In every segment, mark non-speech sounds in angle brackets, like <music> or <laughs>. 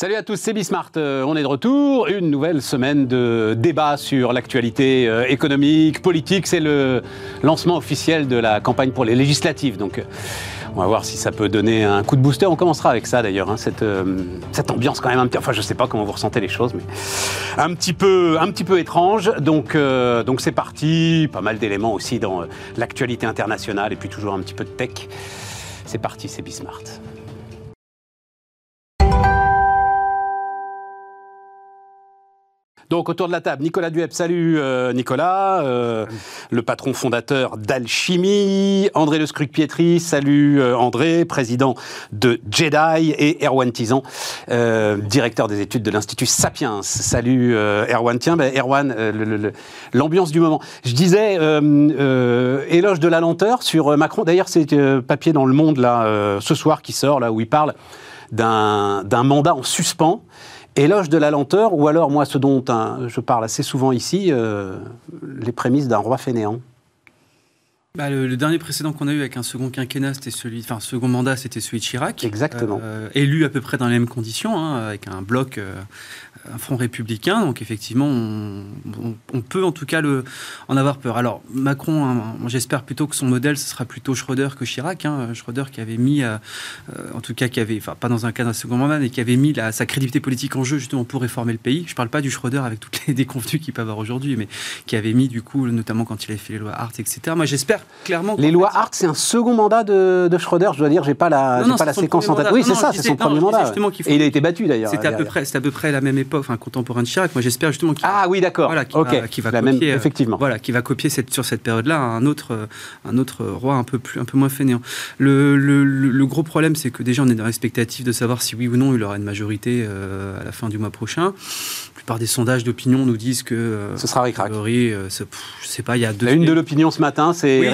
Salut à tous, c'est Bismart. Euh, on est de retour. Une nouvelle semaine de débat sur l'actualité euh, économique, politique. C'est le lancement officiel de la campagne pour les législatives. Donc, euh, on va voir si ça peut donner un coup de booster. On commencera avec ça d'ailleurs. Hein, cette, ambiance quand même un petit. Enfin, je sais pas comment vous ressentez les choses, mais un petit peu, un petit peu étrange. Donc, donc c'est parti. Pas mal d'éléments aussi dans l'actualité internationale et puis toujours un petit peu de tech. C'est parti, c'est Bismart. Donc autour de la table, Nicolas Duep, salut euh, Nicolas, euh, le patron fondateur d'Alchimie, André Le Scruc-Pietri, salut euh, André, président de Jedi, et Erwan Tizan, directeur des études de l'Institut Sapiens. Salut Erwan. Tiens, ben, Erwan, l'ambiance du moment. Je disais, éloge de la lenteur sur Macron. D'ailleurs, c'est papier dans Le Monde là ce soir qui sort, là où il parle d'un mandat en suspens éloge de la lenteur, ou alors moi ce dont je parle assez souvent ici, euh, les prémices d'un roi fainéant bah, le, dernier précédent qu'on a eu avec un second quinquennat, c'était celui, enfin second mandat, c'était celui de Chirac. Exactement. Euh, élu à peu près dans les mêmes conditions, hein, avec un bloc euh, un front républicain. Donc effectivement, on, peut en tout cas le, en avoir peur. Alors Macron, hein, j'espère plutôt que son modèle, ce sera plutôt Schröder que Chirac. Hein. Schröder qui avait mis, euh, en tout cas qui avait, enfin pas dans un cas d'un second mandat, mais qui avait mis sa crédibilité politique en jeu justement pour réformer le pays. Je ne parle pas du Schröder avec toutes les <laughs> déconvenues qu'il peut avoir aujourd'hui, mais qui avait mis du coup, notamment quand il avait fait les lois Hart, etc. Moi j'espère clairement. Les lois Hart, c'est un second mandat de, de, Schröder. Je dois dire, j'ai pas la, pas la séquence en tête. Oui, c'est ça, c'est son premier mandat. Et il a été battu d'ailleurs. C'était à peu près, à peu près la même époque, enfin contemporain de Chirac. Moi, j'espère justement qu'il ah oui, d'accord, voilà, qui va, copier, effectivement, voilà, qui va copier cette, sur cette période-là un autre, un autre roi un peu plus, un peu moins fainéant. Le, le, gros problème, c'est que déjà, on est dans l'expectative de savoir si oui ou non il aura une majorité euh, à la fin du mois prochain. La plupart des sondages d'opinion nous disent que euh, ce sera. Euh, je sais pas, il y a deux. La une de l'opinion ce matin, c'est oui,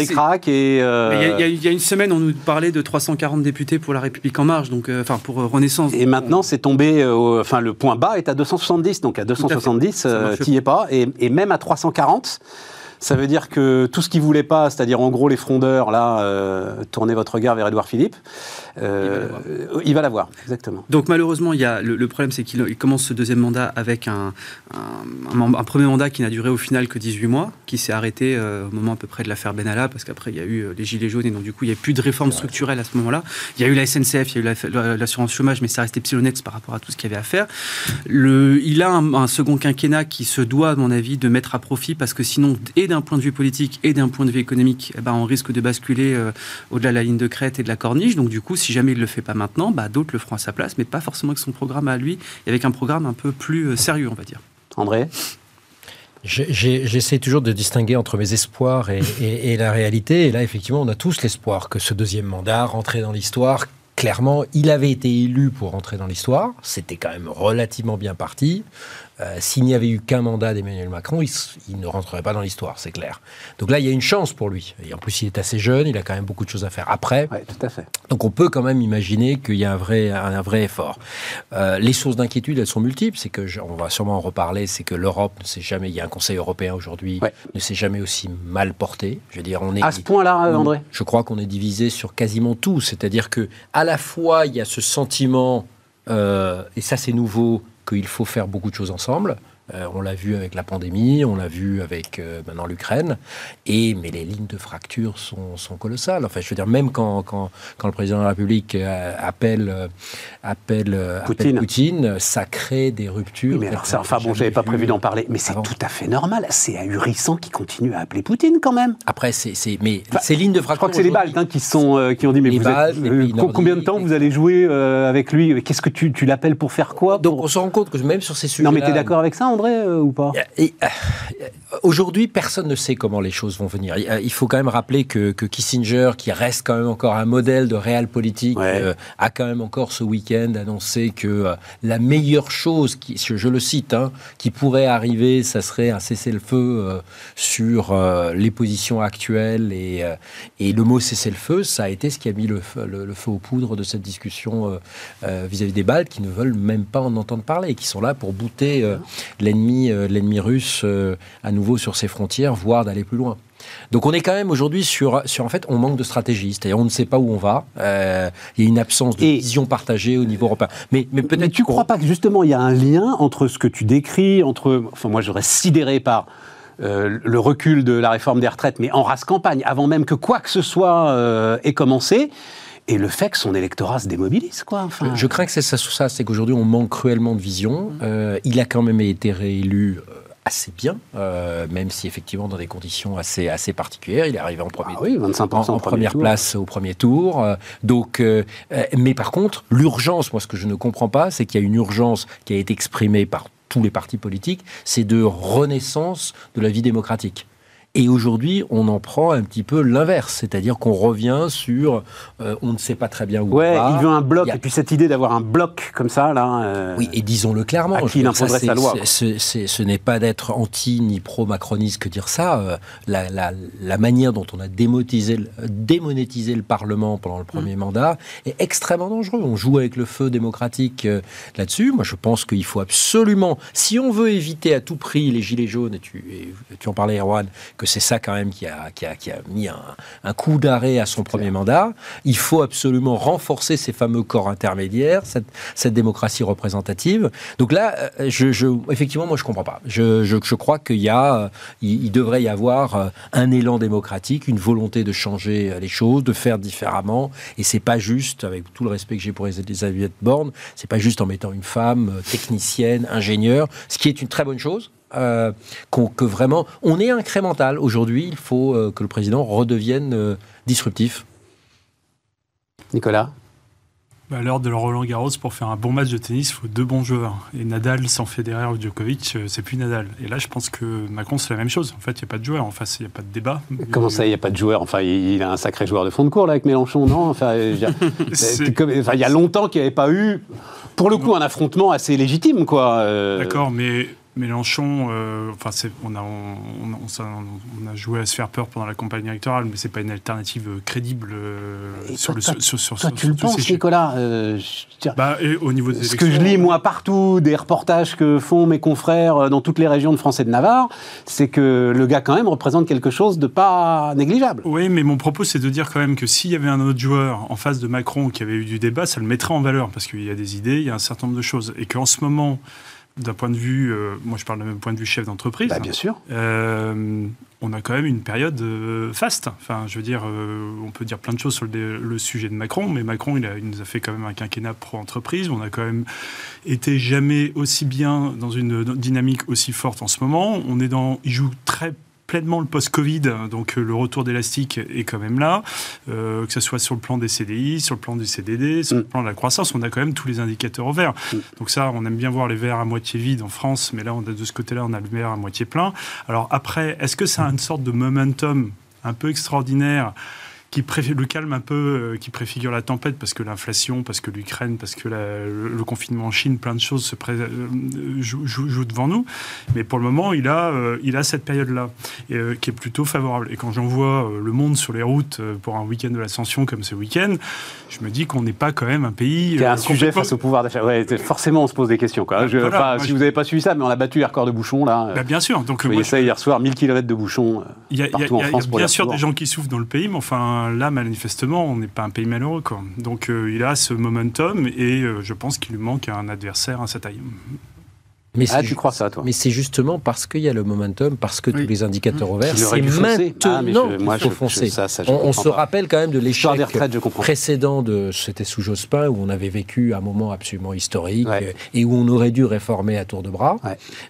et. Il y, a une semaine, on nous parlait de 340 députés pour la République en marche, donc enfin pour Renaissance. Et maintenant, c'est tombé, enfin le point bas est à 270, donc à 270, euh, tu n'y es pas. Et, et, même à 340, ça veut dire que tout ce qu'il voulait pas, c'est-à-dire en gros les frondeurs, là, euh, tournez votre regard vers Édouard Philippe, euh, il va l'avoir, exactement. Donc malheureusement, il y a, le, problème, c'est qu'il commence ce deuxième mandat avec un, un, premier mandat qui n'a duré au final que 18 mois, qui s'est arrêté euh, au moment à peu près de l'affaire Benalla, parce qu'après il y a eu les gilets jaunes et donc du coup il n'y a plus de réforme structurelle à ce moment-là. Il y a eu la SNCF, il y a eu l'assurance chômage, mais ça restait psylonette par rapport à tout ce qu'il y avait à faire. Le, il a un, second quinquennat qui se doit, à mon avis, de mettre à profit, parce que sinon, et d'un point de vue politique et d'un point de vue économique, eh ben, on risque de basculer euh, au-delà de la ligne de crête et de la corniche. Donc du coup, si jamais il ne le fait pas maintenant, bah, d'autres le feront à sa place, mais pas forcément avec son programme à lui, et avec un programme un peu plus euh, sérieux, on va dire. André? J'essaie toujours de distinguer entre mes espoirs et, et, la réalité. Et là, effectivement, on a tous l'espoir que ce deuxième mandat, rentrer dans l'histoire, clairement, il avait été élu pour rentrer dans l'histoire. C'était quand même relativement bien parti. Euh, s'il n'y avait eu qu'un mandat d'Emmanuel Macron, il, ne rentrerait pas dans l'histoire, c'est clair. Donc là, il y a une chance pour lui. Et en plus, il est assez jeune, il a quand même beaucoup de choses à faire après. tout à fait. Donc on peut quand même imaginer qu'il y a un vrai, un, vrai effort. Euh, les sources d'inquiétude, elles sont multiples. C'est que, on va sûrement en reparler, c'est que l'Europe ne s'est jamais, il y a un Conseil européen aujourd'hui, ne s'est jamais aussi mal porté. Je veux dire, on est. À ce point-là, André? Je crois qu'on est divisé sur quasiment tout. C'est-à-dire que, à la fois, il y a ce sentiment, euh, et ça c'est nouveau, qu'il faut faire beaucoup de choses ensemble. Euh, on l'a vu avec la pandémie, on l'a vu avec euh, maintenant l'Ukraine. Et mais les lignes de fracture sont, sont, colossales. Enfin, je veux dire, même quand, quand, quand le président de la République euh, appelle, appelle, Poutine. Poutine. ça crée des ruptures. mais alors ça, enfin bon, j'avais pas prévu d'en parler, mais c'est tout à fait normal. C'est ahurissant qu'il continue à appeler Poutine quand même. Après, c'est mais ces lignes de fracture. Je crois que c'est les Baltes hein, qui sont qui ont dit mais vous êtes, combien de temps vous allez jouer avec lui? Qu'est-ce que tu, tu l'appelles pour faire quoi? Donc on se rend compte que même sur ces sujets. Non, mais tu es d'accord avec ça André, euh, ou pas? Euh, Aujourd'hui, personne ne sait comment les choses vont venir. Il euh, faut quand même rappeler que, Kissinger, qui reste quand même encore un modèle de réel politique, a quand même encore ce week-end annoncé que la meilleure chose, qui, je, le cite, hein, qui pourrait arriver, ça serait un cessez-le-feu sur les positions actuelles. Et, et le mot cessez-le-feu, ça a été ce qui a mis le, le, feu aux poudres de cette discussion vis-à-vis des Baltes, qui ne veulent même pas en entendre parler, et qui sont là pour bouter l'ennemi, euh, l'ennemi russe euh, à nouveau sur ses frontières, voire d'aller plus loin. Donc on est quand même aujourd'hui sur, sur, en fait, on manque de stratégie, c'est-à-dire on ne sait pas où on va, euh, il y a une absence de vision partagée au niveau européen. Mais, mais peut-être... Tu ne crois pas que justement il y a un lien entre ce que tu décris, entre... Enfin moi j'aurais sidéré par... Euh, le recul de la réforme des retraites, mais en race campagne, avant même que quoi que ce soit euh, ait commencé, et le fait que son électorat se démobilise, quoi. Enfin... Je crains que c'est ça, ça c'est qu'aujourd'hui on manque cruellement de vision. Euh, il a quand même été réélu euh, assez bien, euh, même si effectivement dans des conditions assez, assez particulières. Il est arrivé en, premier, ah oui, 25% en, première place au premier tour. donc, mais par contre, l'urgence, moi ce que je ne comprends pas, c'est qu'il y a une urgence qui a été exprimée par tous les partis politiques, c'est de renaissance de la vie démocratique. Et aujourd'hui, on en prend un petit peu l'inverse, c'est-à-dire qu'on revient sur euh, on ne sait pas très bien où. Ouais, il veut un bloc, et puis cette idée d'avoir un bloc comme ça, là. Euh, oui, et disons-le clairement. À qui il imposerait sa loi. ce n'est pas d'être anti ni pro-macroniste que dire ça. Euh, la, la, la, manière dont on a démonétisé, démonétisé le Parlement pendant le premier mmh. mandat est extrêmement dangereux. On joue avec le feu démocratique là-dessus. Moi, je pense qu'il faut absolument, si on veut éviter à tout prix les gilets jaunes, et tu, et tu en parlais, Erwan, que c'est ça quand même qui a, mis un, coup d'arrêt à son premier mandat. Il faut absolument renforcer ces fameux corps intermédiaires, cette, démocratie représentative. Donc là, euh, effectivement, moi je comprends pas. Je, crois qu'il y a, il, devrait y avoir euh, un élan démocratique, une volonté de changer euh, les choses, de faire différemment. Et c'est pas juste, avec tout le respect que j'ai pour Elisabeth Borne, c'est pas juste en mettant une femme technicienne, ingénieure, ce qui est une très bonne chose. Euh, que vraiment, on est incrémental. Aujourd'hui, il faut euh, que le président redevienne euh, disruptif. Nicolas? Bah, à l'heure de Roland Garros, pour faire un bon match de tennis, il faut deux bons joueurs. Et Nadal sans Federer ou Djokovic, c'est plus Nadal. Et là, je pense que Macron, c'est la même chose. En fait, il n'y a pas de joueur. En face, il n'y a pas de débat. Comment ça, il n'y a pas de joueur Enfin, il a un sacré joueur de fond de cours, là, avec Mélenchon, non? <laughs> Enfin, il y a longtemps qu'il n'y avait pas eu, pour le coup, un affrontement assez légitime, quoi. D'accord, mais Mélenchon, euh, enfin, on a, on, a joué à se faire peur pendant la campagne électorale, mais c'est pas une alternative crédible euh, sur le. sur, toi, tu le penses, Nicolas euh, bah, et au niveau des Ce que je lis moi partout, des reportages que font mes confrères dans toutes les régions de France et de Navarre, c'est que le gars quand même représente quelque chose de pas négligeable. Oui, mais mon propos c'est de dire quand même que s'il y avait un autre joueur en face de Macron qui avait eu du débat, ça le mettrait en valeur parce qu'il y a des idées, il y a un certain nombre de choses, et qu'en ce moment d'un point de vue, euh, moi je parle d'un point de vue chef d'entreprise. Bah, bien sûr. Euh, on a quand même une période euh, faste. Enfin, je veux dire, on peut dire plein de choses sur le, sujet de Macron, mais Macron, il, a, il, nous a fait quand même un quinquennat pro-entreprise. On a quand même été jamais aussi bien dans une dynamique aussi forte en ce moment. On est dans, il joue très pleinement le post-Covid, donc euh, le retour d'élastique est quand même là, euh, que ce soit sur le plan des CDI, sur le plan du CDD, sur le mm. plan de la croissance, on a quand même tous les indicateurs au vert. Mm. Donc ça, on aime bien voir les verres à moitié vides en France, mais là, on a, de ce côté-là, on a le verre à moitié plein. Alors après, est-ce que ça a une sorte de momentum un peu extraordinaire qui le calme un peu, euh, qui préfigure la tempête parce que l'inflation, parce que l'Ukraine, parce que le, confinement en Chine, plein de choses se euh, jouent, devant nous. Mais pour le moment, il a, euh, il a cette période-là qui est plutôt favorable. Et quand j'en vois le monde sur les routes pour un week-end de l'ascension comme ce week-end, je me dis qu'on n'est pas quand même un pays. C'est un sujet face au pouvoir d'achat. Ouais, forcément, on se pose des questions. Quoi. Je, si vous n'avez pas suivi ça, mais on a battu les records de bouchons là. Bah, bien sûr. Donc, moi, ça hier soir, 1000 km de bouchons. Il y a, partout en France y a bien sûr des gens qui souffrent dans le pays, mais enfin là, manifestement, on n'est pas un pays malheureux. Donc euh, il a ce momentum et euh, je pense qu'il lui manque un adversaire à sa taille. Mais ah, tu crois ça, toi Mais c'est justement parce qu'il y a le momentum, parce que tous les indicateurs ouverts, c'est maintenant ah, qu'il faut foncer. on, se rappelle quand même de l'échec précédent de, c'était sous Jospin, où on avait vécu un moment absolument historique et où on aurait dû réformer à tour de bras.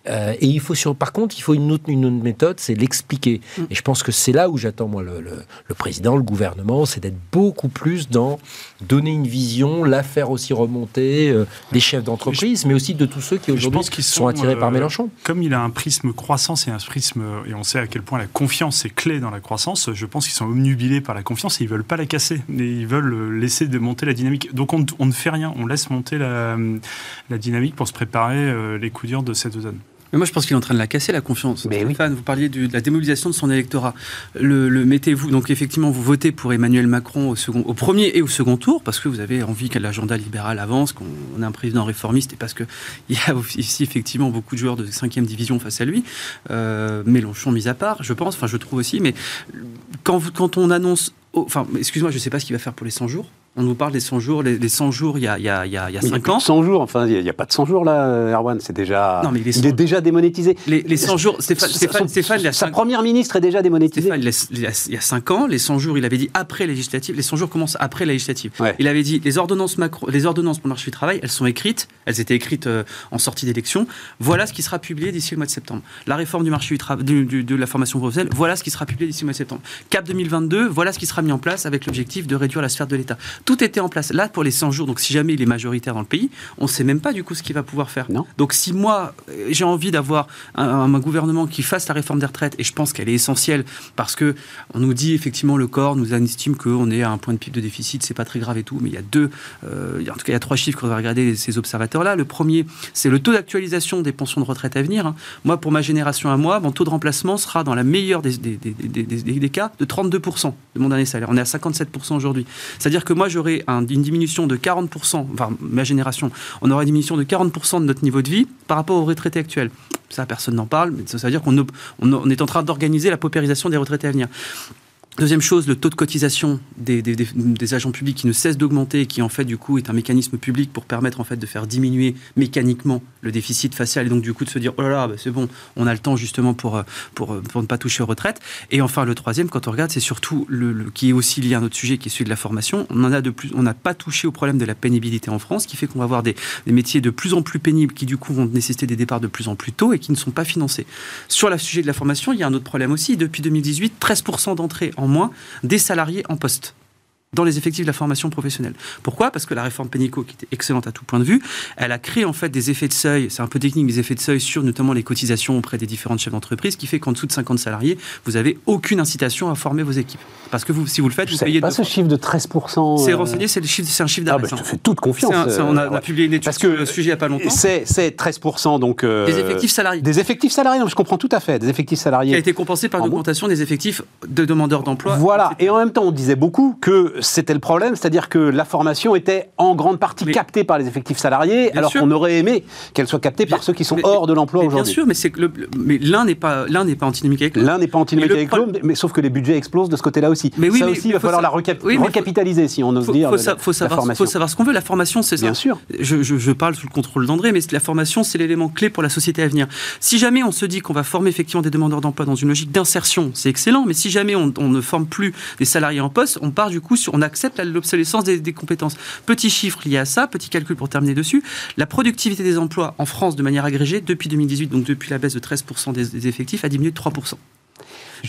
Euh, et il faut sur, par contre, il faut une autre, une autre méthode, c'est l'expliquer. Mm. Et je pense que c'est là où j'attends moi le, le, président, le gouvernement, c'est d'être beaucoup plus dans donner une vision, la faire aussi remonter euh, des chefs d'entreprise, mais aussi de tous ceux qui aujourd'hui sont attirés par euh, Mélenchon. Comme il a un prisme croissance et un prisme, et on sait à quel point la confiance est clé dans la croissance, je pense qu'ils sont omnubilés par la confiance et ils veulent pas la casser. Et ils veulent euh, laisser de monter la dynamique. Donc on, ne fait rien, on laisse monter la, dynamique pour se préparer euh, les coups durs de cette zone. Mais moi, je pense qu'il est en train de la casser, la confiance. Mais Stéphane, vous parliez de, la démobilisation de son électorat. Le, mettez-vous, donc effectivement, vous votez pour Emmanuel Macron au, second, au premier et au second tour, parce que vous avez envie que l'agenda libéral avance, qu'on ait un président réformiste, et parce qu'il <laughs> y a ici, effectivement, beaucoup de joueurs de 5 division face à lui. Euh, Mélenchon mis à part, je pense, enfin, je trouve aussi, mais quand, quand on annonce. Enfin, excuse-moi, je ne sais pas ce qu'il va faire pour les 100 jours. On nous parle des 100 jours, les, 100 jours il y a, il y a, il y a 5 ans. 100 jours, enfin, il n'y a, pas de 100 jours là, Erwan, c'est déjà. Non, mais il est déjà démonétisé. Les, 100 jours, Stéphane, Stéphane, Stéphane sa première ministre est déjà démonétisée. Stéphane, il y a 5 ans, les 100 jours, il avait dit après législative, les 100 jours commencent après la législative. Il avait dit les ordonnances, macro, les ordonnances pour le marché du travail, elles sont écrites, elles étaient écrites euh, en sortie d'élection. Voilà ce qui sera publié d'ici le mois de septembre. La réforme du marché du travail, de la formation professionnelle, voilà ce qui sera publié d'ici le mois de septembre. Cap 2022, voilà ce qui sera mis en place avec l'objectif de réduire la sphère de l'État. Tout était en place. Là, pour les 100 jours, donc si jamais il est majoritaire dans le pays, on ne sait même pas du coup ce qu'il va pouvoir faire. Non. Donc si moi, j'ai envie d'avoir un, gouvernement qui fasse la réforme des retraites, et je pense qu'elle est essentielle, parce que on nous dit effectivement le corps nous estime qu'on est à un point de pipe de déficit, c'est pas très grave et tout, mais il y a deux, euh, en tout cas il y a trois chiffres qu'on va regarder ces observateurs-là. Le premier, c'est le taux d'actualisation des pensions de retraite à venir. Hein. Moi, pour ma génération à moi, mon taux de remplacement sera dans la meilleure des, des, des, cas de 32% de mon dernier salaire. On est à 57% aujourd'hui. C'est-à-dire que moi, j'aurai un, une diminution de 40%, enfin ma génération, on aura une diminution de 40% de notre niveau de vie par rapport aux retraités actuels. Ça, personne n'en parle, mais ça veut dire qu'on on est en train d'organiser la paupérisation des retraités à venir. Deuxième chose, le taux de cotisation des, des, agents publics qui ne cesse d'augmenter qui en fait du coup est un mécanisme public pour permettre en fait de faire diminuer mécaniquement le déficit facial et donc du coup de se dire oh là là bah, c'est bon on a le temps justement pour, pour, pour, ne pas toucher aux retraites. Et enfin le troisième quand on regarde c'est surtout le, qui est aussi lié à un autre sujet qui est celui de la formation. On en a de plus on n'a pas touché au problème de la pénibilité en France qui fait qu'on va avoir des, métiers de plus en plus pénibles qui du coup vont nécessiter des départs de plus en plus tôt et qui ne sont pas financés. Sur le sujet de la formation il y a un autre problème aussi. Depuis 2018 13% d'entrée en moins des salariés en poste dans les effectifs de la formation professionnelle. Pourquoi? Parce que la réforme Pénico, qui était excellente à tout point de vue, elle a créé en fait des effets de seuil, c'est un peu technique, des effets de seuil sur notamment les cotisations auprès des différentes chefs d'entreprise, qui fait qu'en dessous de 50 salariés, vous n'avez aucune incitation à former vos équipes. Parce que vous, si vous le faites, vous payez... pas ce chiffre de 13%. C'est euh, renseigné, c'est, le chiffre, c'est un chiffre d'arrêt. Ah bah, je te fais toute confiance. on, a, publié une étude Parce que sur le sujet il n'y a pas longtemps. C'est, 13% donc... Euh, des effectifs salariés. Des effectifs salariés, non, je comprends tout à fait. Des effectifs salariés. Qui a été compensé par l'augmentation des effectifs de demandeurs d'emploi. Voilà, et en même temps on disait beaucoup que c'était le problème, c'est-à-dire que la formation était en grande partie captée par les effectifs salariés, alors qu'on aurait aimé qu'elle soit captée par ceux qui sont hors de l'emploi aujourd'hui. Bien sûr, mais, c'est que mais l'un n'est pas, l'un n'est pas antinomique avec l'autre. L'un n'est pas antinomique avec l'autre, mais sauf que les budgets explosent de ce côté-là aussi. Mais oui, ça aussi, il va falloir la recapitaliser, si on ose dire. Il faut, savoir, faut savoir ce qu'on veut. La formation, c'est ça. Bien sûr. Je, je, parle sous le contrôle d'André, mais la formation, c'est l'élément clé pour la société à venir. Si jamais on se dit qu'on va former effectivement des demandeurs d'emploi dans une logique d'insertion, c'est excellent, mais si jamais on, ne forme plus des salariés en poste, on part du coup sur, on accepte l'obsolescence des, compétences Petit chiffre lié à ça, petit calcul pour terminer dessus. La productivité des emplois en France de manière agrégée depuis 2018, donc depuis la baisse de 13% des effectifs, a diminué de 3%.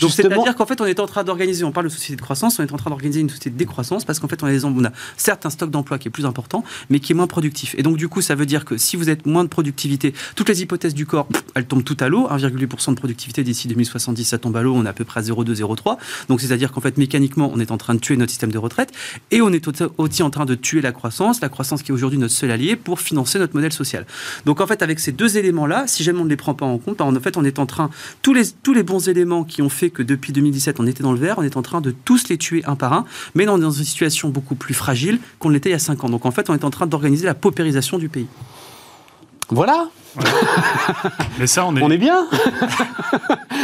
Donc c'est-à-dire qu'en fait, on est en train d'organiser, on parle de société de croissance, on est en train d'organiser une société de décroissance parce qu'en fait, on a, des, on a certes un stock d'emploi qui est plus important, mais qui est moins productif. Et donc, du coup, ça veut dire que si vous êtes moins de productivité, toutes les hypothèses du corps, elles tombent toutes à l'eau. 1,8% de productivité d'ici 2070, ça tombe à l'eau, on est à peu près à 0,2, 0,3. Donc, c'est-à-dire qu'en fait, mécaniquement, on est en train de tuer notre système de retraite et on est aussi en train de tuer la croissance, la croissance qui est aujourd'hui notre seul allié pour financer notre modèle social. Donc, en fait, avec ces deux éléments-là, si jamais on ne les prend pas en compte, en fait, on est en train, tous les, tous les bons éléments qui ont fait que depuis 2017, on était dans le vert, on est en train de tous les tuer un par un, mais dans, une situation beaucoup plus fragile qu'on l'était il y a 5 ans. Donc en fait, on est en train d'organiser la paupérisation du pays. Voilà. mais ça, on est. <laughs> On est bien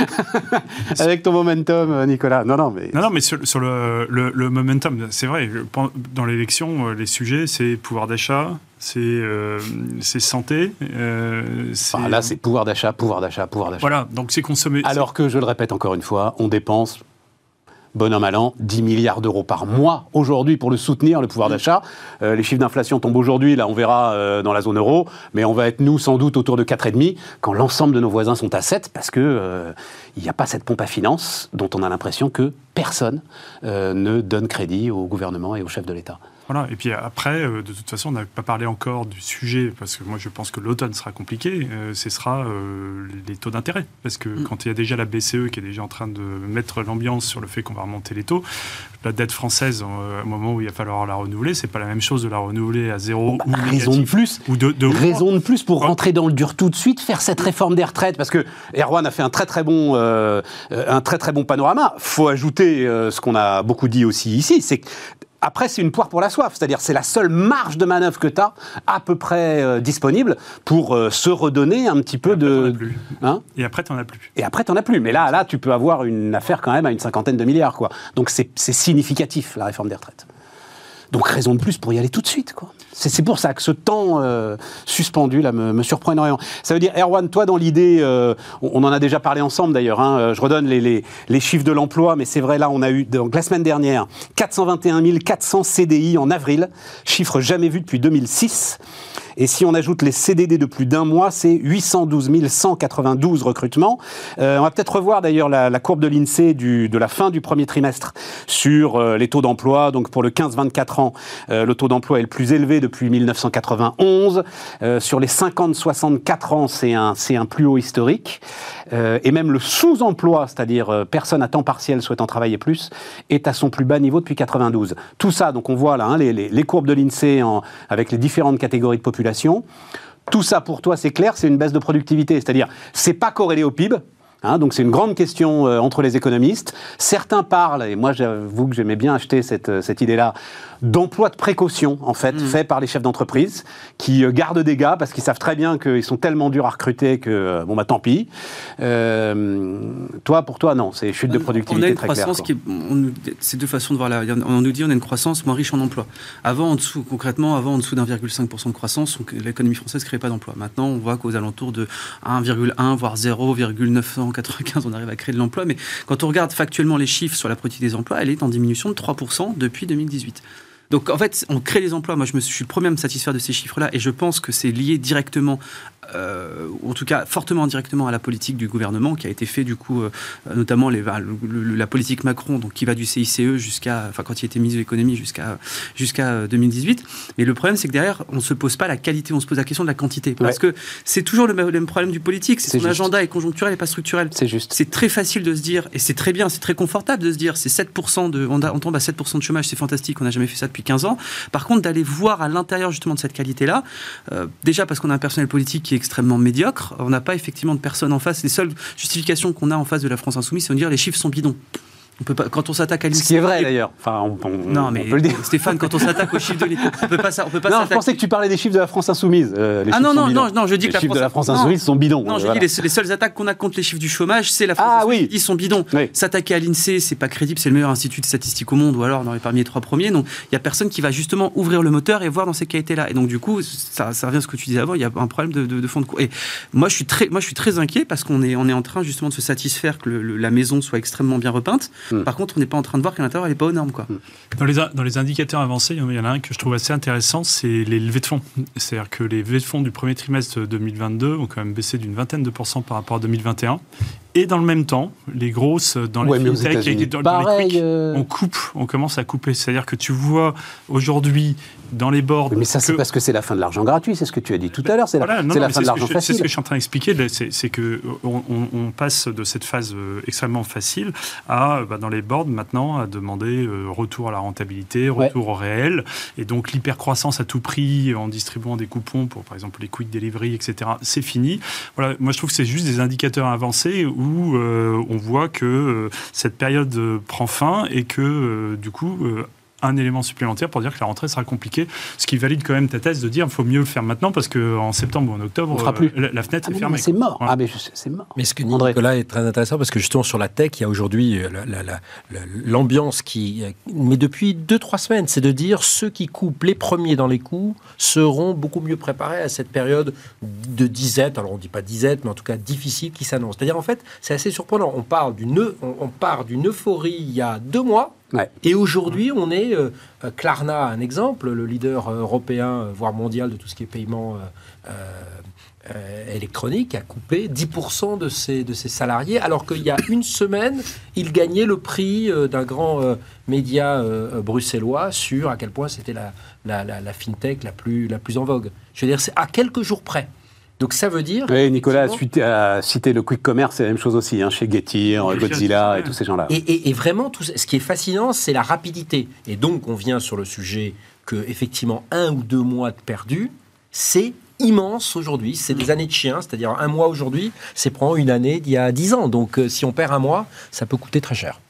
<laughs> Avec ton momentum, Nicolas. Non, non, mais. Non, non, mais sur, le, le, momentum, c'est vrai, dans l'élection, euh, les sujets, c'est pouvoir d'achat, c'est euh, santé. Euh, ah, là, c'est pouvoir d'achat, pouvoir d'achat, pouvoir d'achat. Voilà, donc c'est consommer. Alors que, je le répète encore une fois, on dépense bon an, mal an, 10 milliards d'euros par mois aujourd'hui pour le soutenir, le pouvoir d'achat. Euh, les chiffres d'inflation tombent aujourd'hui, là on verra dans la zone euro, mais on va être nous sans doute autour de 4,5 quand l'ensemble de nos voisins sont à 7 parce que il n'y a pas cette pompe à finances dont on a l'impression que personne ne donne crédit au gouvernement et au chef de l'État. Voilà, et puis après, euh, de toute façon, on n'a pas parlé encore du sujet, parce que moi je pense que l'automne sera compliqué, euh, ce sera euh, les taux d'intérêt. Parce que mm. quand il y a déjà la BCE qui est déjà en train de mettre l'ambiance sur le fait qu'on va remonter les taux, la dette française, au moment où il va falloir la renouveler, c'est pas la même chose de la renouveler à zéro bah, ou raison de plus, ou de, raison de plus pour rentrer dans le dur tout de suite, faire cette réforme des retraites, parce que Erwan a fait un très très bon, un très très bon panorama. Faut ajouter ce qu'on a beaucoup dit aussi ici, c'est que après, c'est une poire pour la soif, c'est-à-dire c'est la seule marge de manœuvre que tu as à peu près euh, disponible pour euh, se redonner un petit peu de. Plus. Hein et après, tu n'en as plus. Et après, tu n'en as plus. Mais là, là, tu peux avoir une affaire quand même à une cinquantaine de milliards. Quoi. Donc c'est significatif, la réforme des retraites. Donc raison de plus pour y aller tout de suite. Quoi. C'est, pour ça que ce temps euh, suspendu là me, surprend énormément. Ça veut dire, Erwan, toi dans l'idée, euh, on, en a déjà parlé ensemble d'ailleurs, hein, euh, je redonne les, les, chiffres de l'emploi, mais c'est vrai là, on a eu donc la semaine dernière 421 400 CDI en avril, chiffre jamais vu depuis 2006. Et si on ajoute les CDD de plus d'un mois, c'est 812 192 recrutements. Euh, on va peut-être revoir d'ailleurs la, courbe de l'INSEE de la fin du premier trimestre sur euh, les taux d'emploi. Donc pour le 15-24 ans, euh, le taux d'emploi est le plus élevé depuis 1991. sur les 50-64 ans, c'est un, un plus haut historique. et même le sous-emploi, c'est-à-dire personne à temps partiel souhaitant travailler plus, est à son plus bas niveau depuis 92. Tout ça, donc on voit là hein, les, les, courbes de l'INSEE avec les différentes catégories de population tout ça pour toi, c'est clair, c'est une baisse de productivité. C'est-à-dire, c'est pas corrélé au PIB, Hein, donc c'est une grande question euh, entre les économistes. Certains parlent, et moi j'avoue que j'aimais bien acheter cette, euh, cette idée-là, d'emploi de précaution, en fait, mm. fait par les chefs d'entreprise, qui euh, gardent des gars parce qu'ils savent très bien qu'ils sont tellement durs à recruter que, bon bah tant pis. toi, pour toi, non, c'est chute de productivité on a une très croissance claire, qui c'est deux façons de voir là. On nous dit on a une croissance moins riche en emploi. Avant, en dessous, concrètement, avant, en dessous d'1,5% de croissance, l'économie française ne crée pas d'emploi. Maintenant, on voit qu'aux alentours de 1,1, voire 0,900 95, on arrive à créer de l'emploi. Mais quand on regarde factuellement les chiffres sur la productivité des emplois, elle est en diminution de 3% depuis 2018. Donc en fait, on crée des emplois. Moi, je, suis, suis le premier à me satisfaire de ces chiffres-là et je pense que c'est lié directement euh, en tout cas fortement indirectement à la politique du gouvernement qui a été fait du coup, euh, notamment les, la politique Macron, donc qui va du CICE jusqu'à, enfin quand il était ministre de l'économie jusqu'à jusqu'à 2018. Euh, Mais le problème, c'est que derrière, on se pose pas la qualité, on se pose la question de la quantité, parce que c'est toujours le même problème du politique, c'est son agenda est conjoncturel et pas structurel. C'est juste. C'est très facile de se dire, et c'est très bien, c'est très confortable de se dire, c'est 7% de, on, on, tombe à 7% de chômage, c'est fantastique, on n'a jamais fait ça depuis 15 ans. Par contre, d'aller voir à l'intérieur justement de cette qualité-là, déjà parce qu'on a un personnel politique qui est extrêmement médiocre. On n'a pas effectivement de personnes en face. Les seules justifications qu'on a en face de la France insoumise, c'est de dire les chiffres sont bidons. On peut pas, quand on s'attaque à l'INSEE. Ce qui est vrai d'ailleurs. Enfin, non, mais <laughs> Stéphane, quand on s'attaque aux chiffres de l'INSEE, on peut pas ça. On peut pas non, je pensais que tu parlais des chiffres de la France insoumise. Euh, ah non, non, non, non, je dis les que les chiffres de la France insoumise sont bidons. Non, je dis les, les, seules attaques qu'on a contre les chiffres du chômage, c'est la France ah, insoumise. Oui. Ils sont bidons. S'attaquer à l'INSEE, c'est pas crédible. C'est le meilleur institut de statistique au monde, ou alors on aurait parmi les trois premiers. Donc, il y a personne qui va justement ouvrir le moteur et voir dans ces qualités-là. Et donc, du coup, ça, ça revient à ce que tu disais avant. Il y a un problème de, de, de fond de cours. Et moi, je suis très, moi, je suis très inquiet parce qu'on est, on est en train justement de se satisfaire que la maison soit extrêmement bien repeinte. Hmm. Par contre, on n'est pas en train de voir qu'à l'intérieur, elle n'est pas aux normes. Quoi. Dans, les, dans les indicateurs avancés, il y en a un que je trouve assez intéressant, c'est les levées de fonds. C'est-à-dire que les levées de fonds du premier trimestre 2022 ont quand même baissé d'une vingtaine de pourcents par rapport à 2021. Et dans le même temps, les grosses dans les fintech et dans, les quick, euh. on coupe, on commence à couper. C'est-à-dire que tu vois aujourd'hui dans les boards. mais ça, c'est parce que c'est la fin de l'argent gratuit, c'est ce que tu as dit tout à l'heure. C'est la, la fin de l'argent facile. C'est ce que je suis en train d'expliquer, c'est que on, on, passe de cette phase euh, extrêmement facile à, bah, dans les boards, maintenant, à demander euh, retour à la rentabilité, retour au réel. Et donc, l'hypercroissance à tout prix en distribuant des coupons pour, par exemple, les quick delivery, etc., c'est fini. Voilà, moi, je trouve que c'est juste des indicateurs avancés où où euh, on voit que euh, cette période euh, prend fin et que du coup un élément supplémentaire pour dire que la rentrée sera compliquée, ce qui valide quand même ta thèse de dire qu'il faut mieux le faire maintenant parce qu'en septembre ou en octobre, La, fenêtre est ah fermée. C'est mort. Ah, mais c'est mort. Mais ce que Nicolas est très intéressant parce que justement sur la tech, il y a aujourd'hui l'ambiance qui. Mais depuis 2-3 semaines, c'est de dire ceux qui coupent les premiers dans les coups seront beaucoup mieux préparés à cette période de disette. Alors on ne dit pas disette, mais en tout cas difficile qui s'annonce. C'est-à-dire en fait, c'est assez surprenant. On, parle d'une, on part d'une euphorie il y a deux mois Et aujourd'hui, on est, euh, Klarna, un exemple, le leader européen, voire mondial de tout ce qui est paiement électronique, a coupé 10% de ses, salariés, alors qu'il y a une semaine, il gagnait le prix d'un grand média bruxellois sur à quel point c'était la, la, fintech la plus, la plus en vogue. Je veux dire, c'est à quelques jours près. Donc ça veut dire. Oui, Nicolas a, cité le quick commerce, c'est la même chose aussi, hein, chez Getir, Godzilla et tous ces gens-là. Et, vraiment, tout, ce qui est fascinant, c'est la rapidité. Et donc, on vient sur le sujet que, effectivement, un ou deux mois de perdu, c'est immense aujourd'hui. C'est des années de chien, c'est-à-dire un mois aujourd'hui, c'est prendre une année d'il y a dix ans. Donc, euh, si on perd un mois, ça peut coûter très cher.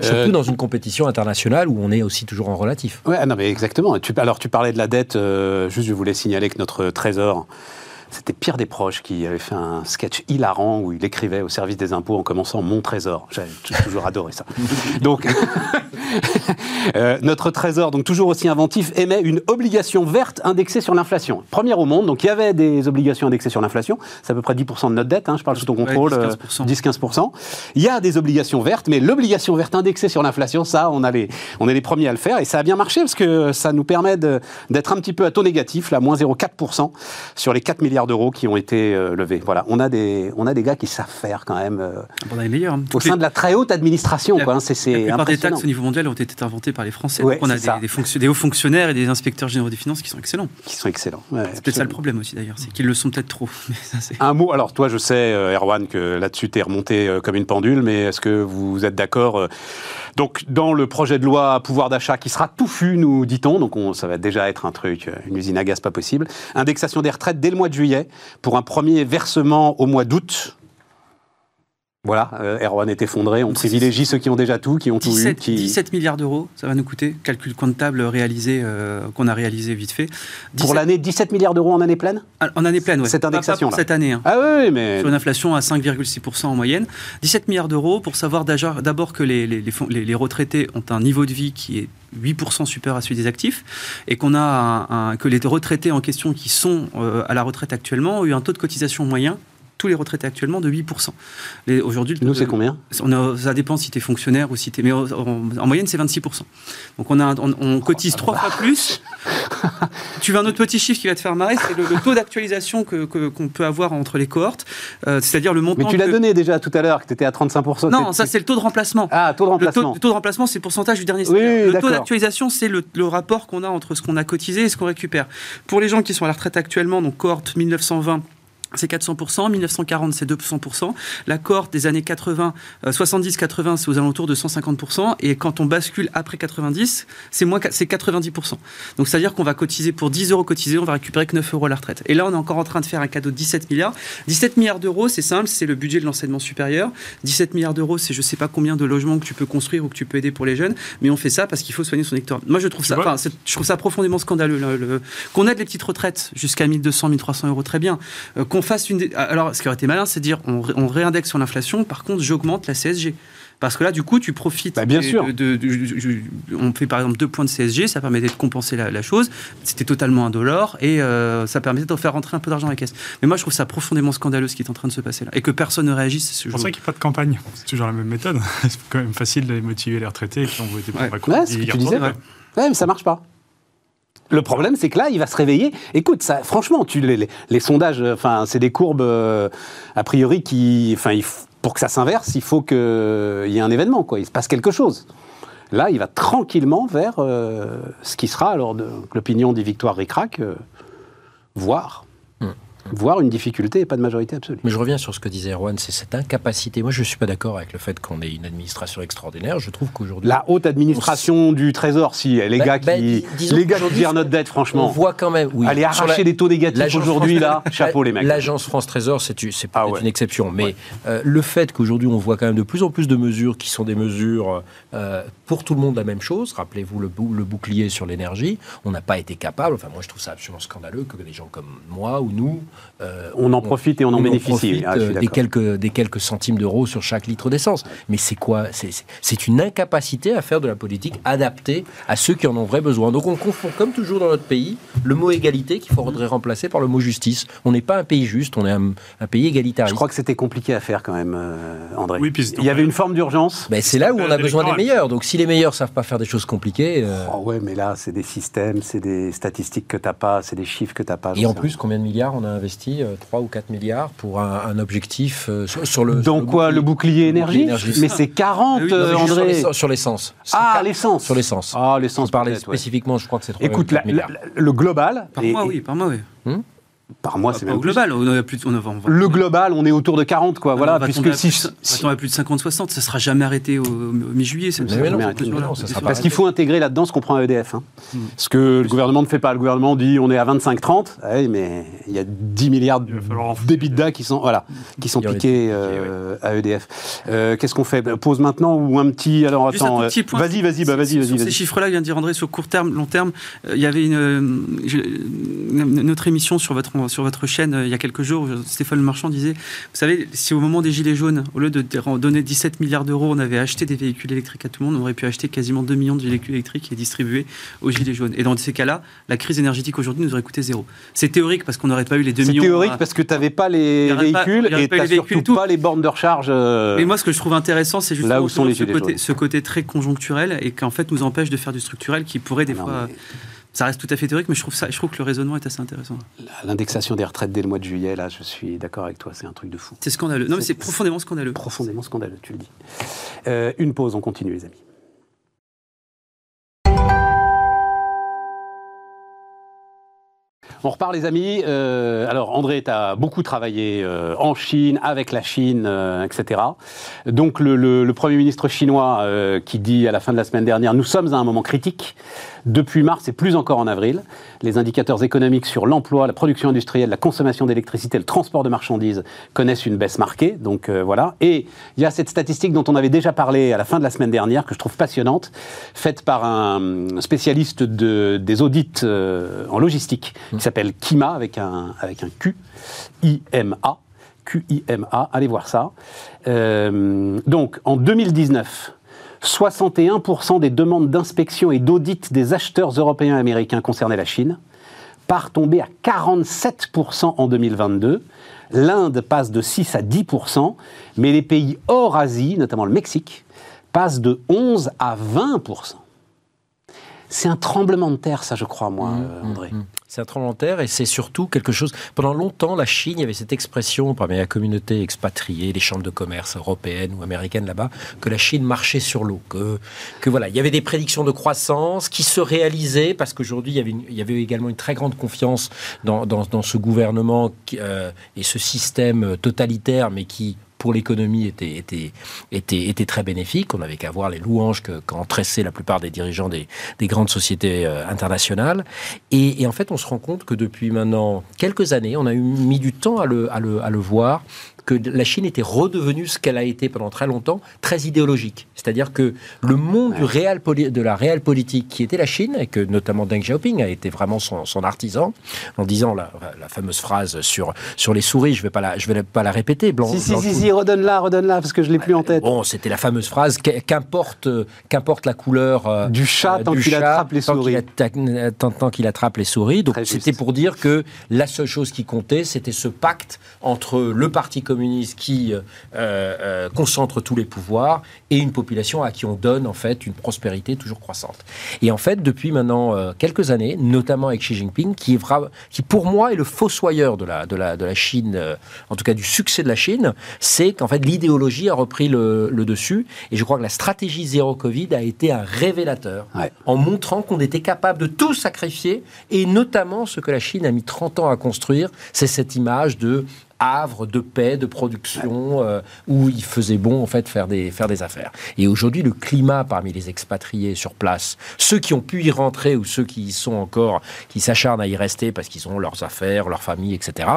Surtout euh, dans une compétition internationale où on est aussi toujours en relatif. Oui, non, mais exactement. Tu, alors, tu parlais de la dette. Euh, juste, je voulais signaler que notre trésor c'était Pierre Desproges qui avait fait un sketch hilarant où il écrivait au service des impôts en commençant Mon Trésor. J'ai toujours <laughs> adoré ça. donc, <laughs> euh, notre Trésor, donc toujours aussi inventif, émet une obligation verte indexée sur l'inflation. Première au monde, donc il y avait des obligations indexées sur l'inflation. C'est à peu près 10% de notre dette, hein, je parle sous ton contrôle. 10-15%. Euh, il y a des obligations vertes, mais l'obligation verte indexée sur l'inflation, ça, on, a les, on est les premiers à le faire. Et ça a bien marché parce que ça nous permet d'être un petit peu à taux négatif, là, moins 0,4% sur les 4 milliards d'euros qui ont été euh, levés. Voilà, on a des, on a des gars qui savent faire quand même. Euh, on a les meilleurs. Hein. Au sein de la très haute administration, quoi. Hein, c'est la plupart des taxes au niveau mondial ont été inventées par les Français. on a des, des, hauts fonctionnaires et des inspecteurs généraux des finances qui sont excellents. Qui sont excellents. c'est peut-être ça le problème aussi d'ailleurs, c'est qu'ils le sont peut-être trop. <laughs> Un mot. Alors toi, je sais, euh, Erwan, que là-dessus tu es remonté comme une pendule, mais est-ce que vous êtes d'accord donc, dans le projet de loi pouvoir d'achat qui sera touffu, nous dit-on, donc ça va déjà être un truc, une usine à gaz pas possible. Indexation des retraites dès le mois de juillet pour un premier versement au mois d'août voilà, euh, Erwan est effondré. On privilégie ceux qui ont déjà tout, qui ont tout eu. Qui... 17 milliards d'euros, ça va nous coûter. Calcul comptable réalisé, euh, qu'on a réalisé vite fait. Pour l'année, 17 milliards d'euros en année pleine? Ah, En année pleine, oui. Cette indexation Cette année. Hein. Ah oui, mais. Sur une inflation à 5,6% en moyenne. 17 milliards d'euros pour savoir d'abord que les, les, les, retraités ont un niveau de vie qui est 8% supérieur à celui des actifs, et qu'on a un, que les retraités en question qui sont euh, à la retraite actuellement ont eu un taux de cotisation moyen tous les retraités actuellement de 8%. Aujourd'hui, Nous, c'est combien? On Ça dépend si tu es fonctionnaire ou si tu es. Mais en, moyenne, c'est 26%. Donc on, a, on, cotise oh, trois fois plus. <laughs> tu veux un autre petit chiffre qui va te faire marrer c'est le, taux d'actualisation qu'on que, qu'on peut avoir entre les cohortes, euh, c'est-à-dire le montant. Mais tu l'as donné déjà tout à l'heure, que tu étais à 35%. Non, ça, c'est le taux de remplacement. Ah, taux de remplacement. Le taux, de remplacement, c'est le pourcentage du dernier salaire. le taux d'actualisation, c'est le, le, rapport qu'on a entre ce qu'on a cotisé et ce qu'on récupère. Pour les gens qui sont à la retraite actuellement, donc cohorte 1920, c'est 400%, 1940 c'est 200%, la cohorte des années 80, 70-80 euh, c'est aux alentours de 150%, et quand on bascule après 90, c'est moins c'est 90%. Donc c'est-à-dire qu'on va cotiser pour 10 euros cotisés, on va récupérer que 9 euros à la retraite. Et là on est encore en train de faire un cadeau de 17 milliards. 17 milliards d'euros c'est simple, c'est le budget de l'enseignement supérieur. 17 milliards d'euros c'est je sais pas combien de logements que tu peux construire ou que tu peux aider pour les jeunes, mais on fait ça parce qu'il faut soigner son électorat. Moi je trouve ça, je trouve ça profondément scandaleux. qu'on aide les petites retraites jusqu'à 1200, 1300 euros très bien. Euh, fasse une. Alors, ce qui aurait été malin, c'est de dire on, on réindexe sur l'inflation, par contre, j'augmente la CSG. Parce que là, du coup, tu profites. Bah, bien sûr. on fait par exemple deux points de CSG, ça permettait de compenser la, chose. C'était totalement indolore et euh, ça permettait de faire rentrer un peu d'argent dans la caisse. Mais moi, je trouve ça profondément scandaleux ce qui est en train de se passer là. Et que personne ne réagisse. C'est pour ça qu'il n'y a pas de campagne. C'est toujours la même méthode. <laughs> c'est quand même facile de motiver les retraités qui ont voté pour ouais. Macron. Ouais, ce que tu disais. Ouais. mais ça marche pas. Le problème, c'est que là, il va se réveiller. Écoute, ça, franchement, tu, les, sondages, enfin, c'est des courbes, euh, a priori, qui, enfin, pour que ça s'inverse, il faut qu'il y ait un événement, quoi. Il se passe quelque chose. Là, il va tranquillement vers euh, ce qui sera, alors, l'opinion des victoires ric-rac, euh, voir voire une difficulté et pas de majorité absolue. Mais je reviens sur ce que disait Erwan, c'est cette incapacité. Moi, je ne suis pas d'accord avec le fait qu'on ait une administration extraordinaire. Je trouve qu'aujourd'hui. La haute administration du Trésor, si, les bah, gars bah, qui, les gars qui notre dette, franchement. On voit quand même. Oui, Aller arracher des taux négatifs aujourd'hui, là, chapeau les mecs. L'agence France Trésor, c'est peut-être ah une exception. Mais euh, le fait qu'aujourd'hui, on voit quand même de plus en plus de mesures qui sont des mesures euh, pour tout le monde la même chose. Rappelez-vous le, le bouclier sur l'énergie. On n'a pas été capable. Enfin, moi, je trouve ça absolument scandaleux que des gens comme moi ou nous, on en profite et on en bénéficie. Ah, des, quelques, des quelques centimes d'euros sur chaque litre d'essence. Mais c'est quoi? C'est une incapacité à faire de la politique adaptée à ceux qui en ont vrai besoin. Donc on confond, comme toujours dans notre pays, le mot égalité qu'il faudrait remplacer par le mot justice. On n'est pas un pays juste, on est un, pays égalitariste. Je crois que c'était compliqué à faire quand même, André. Oui, Il y avait une forme d'urgence. Ben, c'est là où on a besoin des meilleurs. Donc si les meilleurs savent pas faire des choses compliquées. Oh ouais, mais là, c'est des systèmes, c'est des statistiques que tu n'as pas, c'est des chiffres que tu n'as pas. Et en plus, combien de milliards on a investi 3 ou 4 milliards pour un, objectif euh, sur, le. Dans quoi Le bouclier énergie, Mais c'est 40, ah euh, André. Sur l'essence. Ah, l'essence. Sur l'essence. Ah, l'essence. Je parlais spécifiquement, je crois que c'est 3 Écoute, le global. Par mois, oui, par mois, oui. Hmm par mois, c'est même au global. On a plus, on a, le global, on est autour de 40, quoi. voilà, puisque si, si on a plus de 50-60, ça sera jamais arrêté au, mi-juillet. Parce qu'il faut intégrer là-dedans ce qu'on prend à EDF. Hein. Hmm. Ce que le gouvernement ne fait pas. Le gouvernement dit on est à 25-30, ah mais il y a 10 milliards d'EBITDA qui sont voilà, qui sont piqués euh, à EDF. Euh, qu'est-ce qu'on fait? Pause maintenant ou un petit Alors attends, euh, vas-y, vas-y, bah, vas-y, vas-y. Ces chiffres-là, vient de dire André, sur court terme, long terme, il y avait une, une autre émission sur votre sur votre chaîne euh, il y a quelques jours, Stéphane Marchand disait, vous savez, si au moment des Gilets jaunes, au lieu de donner 17 milliards d'euros, on avait acheté des véhicules électriques à tout le monde, on aurait pu acheter quasiment 2 millions de véhicules électriques et distribuer aux Gilets jaunes. Et dans ces cas-là, la crise énergétique aujourd'hui nous aurait coûté zéro. C'est théorique parce qu'on n'aurait pas eu les 2 millions. C'est théorique parce que tu n'avais pas les véhicules et tu surtout pas les bornes de recharge. Euh, Mais moi, ce que je trouve intéressant, c'est justement là où sont les ce, côté, ce, côté, très conjoncturel et qu'en fait nous empêche de faire du structurel qui pourrait des fois ça reste tout à fait théorique, mais je trouve, ça, je trouve que le raisonnement est assez intéressant. L'indexation des retraites dès le mois de juillet, là, je suis d'accord avec toi, c'est un truc de fou. C'est scandaleux. Non, mais c'est profondément scandaleux. Profondément scandaleux, tu le dis. Euh, une pause, on continue, les amis. On repart les amis. Euh, alors André, tu as beaucoup travaillé euh, en Chine, avec la Chine, etc. Donc le, le, Premier ministre chinois qui dit à la fin de la semaine dernière, nous sommes à un moment critique depuis mars et plus encore en avril. Les indicateurs économiques sur l'emploi, la production industrielle, la consommation d'électricité, le transport de marchandises connaissent une baisse marquée. Donc euh, voilà. Et il y a cette statistique dont on avait déjà parlé à la fin de la semaine dernière, que je trouve passionnante, faite par un spécialiste de, des audits euh, en logistique, qui s'appelle Kima, avec un, avec un Q, I-M-A. Q-I-M-A, allez voir ça. Euh, donc, en 2019, 61% des demandes d'inspection et d'audit des acheteurs européens et américains concernaient la Chine, par tomber à 47% en 2022. L'Inde passe de 6 à 10%, mais les pays hors Asie, notamment le Mexique, passent de 11 à 20%. C'est un tremblement de terre, ça, je crois, moi, mmh, euh, André. Mmh, mmh. C'est un tremblement de terre et c'est surtout quelque chose. Pendant longtemps, la Chine, il y avait cette expression parmi la communauté expatriée, les chambres de commerce européennes ou américaines là-bas, que la Chine marchait sur l'eau. Que, que voilà, il y avait des prédictions de croissance qui se réalisaient parce qu'aujourd'hui, il, y avait il y avait également une très grande confiance dans, dans, ce gouvernement euh, et ce système totalitaire, mais qui pour l'économie était, était, était, était, très bénéfique. On n'avait qu'à voir les louanges qu'ont tressé la plupart des dirigeants des, des grandes sociétés euh, internationales. Et, en fait, on se rend compte que depuis maintenant quelques années, on a mis du temps à le, à le, à le voir, que la Chine était redevenue ce qu'elle a été pendant très longtemps, très idéologique. C'est-à-dire que le monde du réel de la réelle politique qui était la Chine, et que notamment Deng Xiaoping a été vraiment son, son artisan, en disant la, la, fameuse phrase sur, sur les souris, je ne vais, pas la, je vais pas la répéter. Blanc, si, si, si, si, redonne-la, redonne-la, parce que je ne l'ai plus en tête. Bon, c'était la fameuse phrase, qu'importe, qu'importe la couleur euh, du chat tant qu'il attrape les souris. Tant qu'il attrape les souris. Donc c'était pour dire que la seule chose qui comptait, c'était ce pacte entre le Parti communiste communiste qui euh, euh, concentre tous les pouvoirs et une population à qui on donne en fait une prospérité toujours croissante. Et en fait, depuis maintenant euh, quelques années, notamment avec Xi Jinping, qui, est qui pour moi est le fossoyeur de la, de la, de la Chine, en tout cas du succès de la Chine, c'est qu'en fait l'idéologie a repris le, dessus. Et je crois que la stratégie zéro Covid a été un révélateur en montrant qu'on était capable de tout sacrifier et notamment ce que la Chine a mis 30 ans à construire, c'est cette image de havre de paix, de production, euh, où il faisait bon en fait faire des, faire des affaires. Et aujourd'hui, le climat parmi les expatriés sur place, ceux qui ont pu y rentrer ou ceux qui y sont encore, qui s'acharnent à y rester parce qu'ils ont leurs affaires, leur famille, etc.,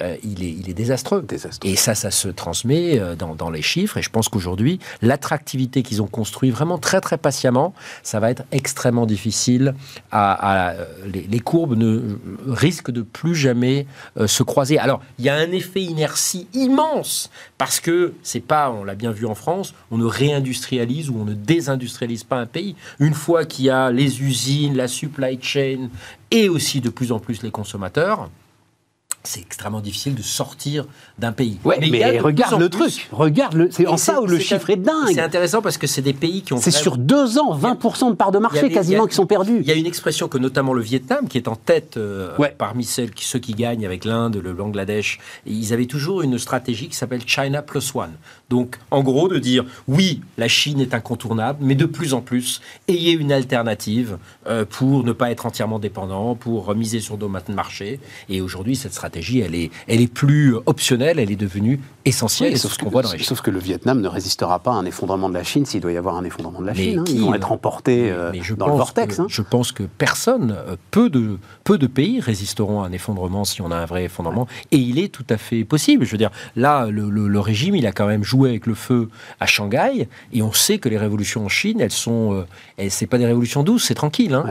euh, il, est, il est désastreux. Et ça, ça se transmet euh, dans, dans les chiffres. Et je pense qu'aujourd'hui, l'attractivité qu'ils ont construit vraiment très très patiemment, ça va être extrêmement difficile. À, les, les, courbes ne risquent de plus jamais se croiser. Alors, il y a un effet inertie immense parce que c'est pas, on l'a bien vu en France, on ne réindustrialise ou on ne désindustrialise pas un pays. Une fois qu'il y a les usines, la supply chain et aussi de plus en plus les consommateurs, c'est extrêmement difficile de sortir d'un pays. Ouais, mais, regarde le truc, regarde le, c'est en ça où le chiffre est dingue. C'est intéressant parce que c'est des pays qui ont. C'est sur deux ans, 20% de parts de marché quasiment qui sont perdus. Il y a une expression que notamment le Vietnam, qui est en tête euh, parmi celles, ceux qui gagnent avec l'Inde, le Bangladesh, ils avaient toujours une stratégie qui s'appelle China plus one. Donc, en gros, de dire oui, la Chine est incontournable, mais de plus en plus, ayez une alternative euh, pour ne pas être entièrement dépendant, pour miser sur nos marché. Et aujourd'hui, cette stratégie elle est, plus optionnelle, elle est devenue essentielle. sauf, que, voit dans sauf que le Vietnam ne résistera pas à un effondrement de la Chine s'il doit y avoir un effondrement de la Chine. Hein. Ils vont être emportés euh, dans le vortex. Hein. Je pense que personne, euh, peu de, peu de pays résisteront à un effondrement si on a un vrai effondrement. Et il est tout à fait possible. Je veux dire, là, le, régime, il a quand même joué avec le feu à Shanghai. Et on sait que les révolutions en Chine, elles sont. Euh, c'est pas des révolutions douces, c'est tranquille. Hein.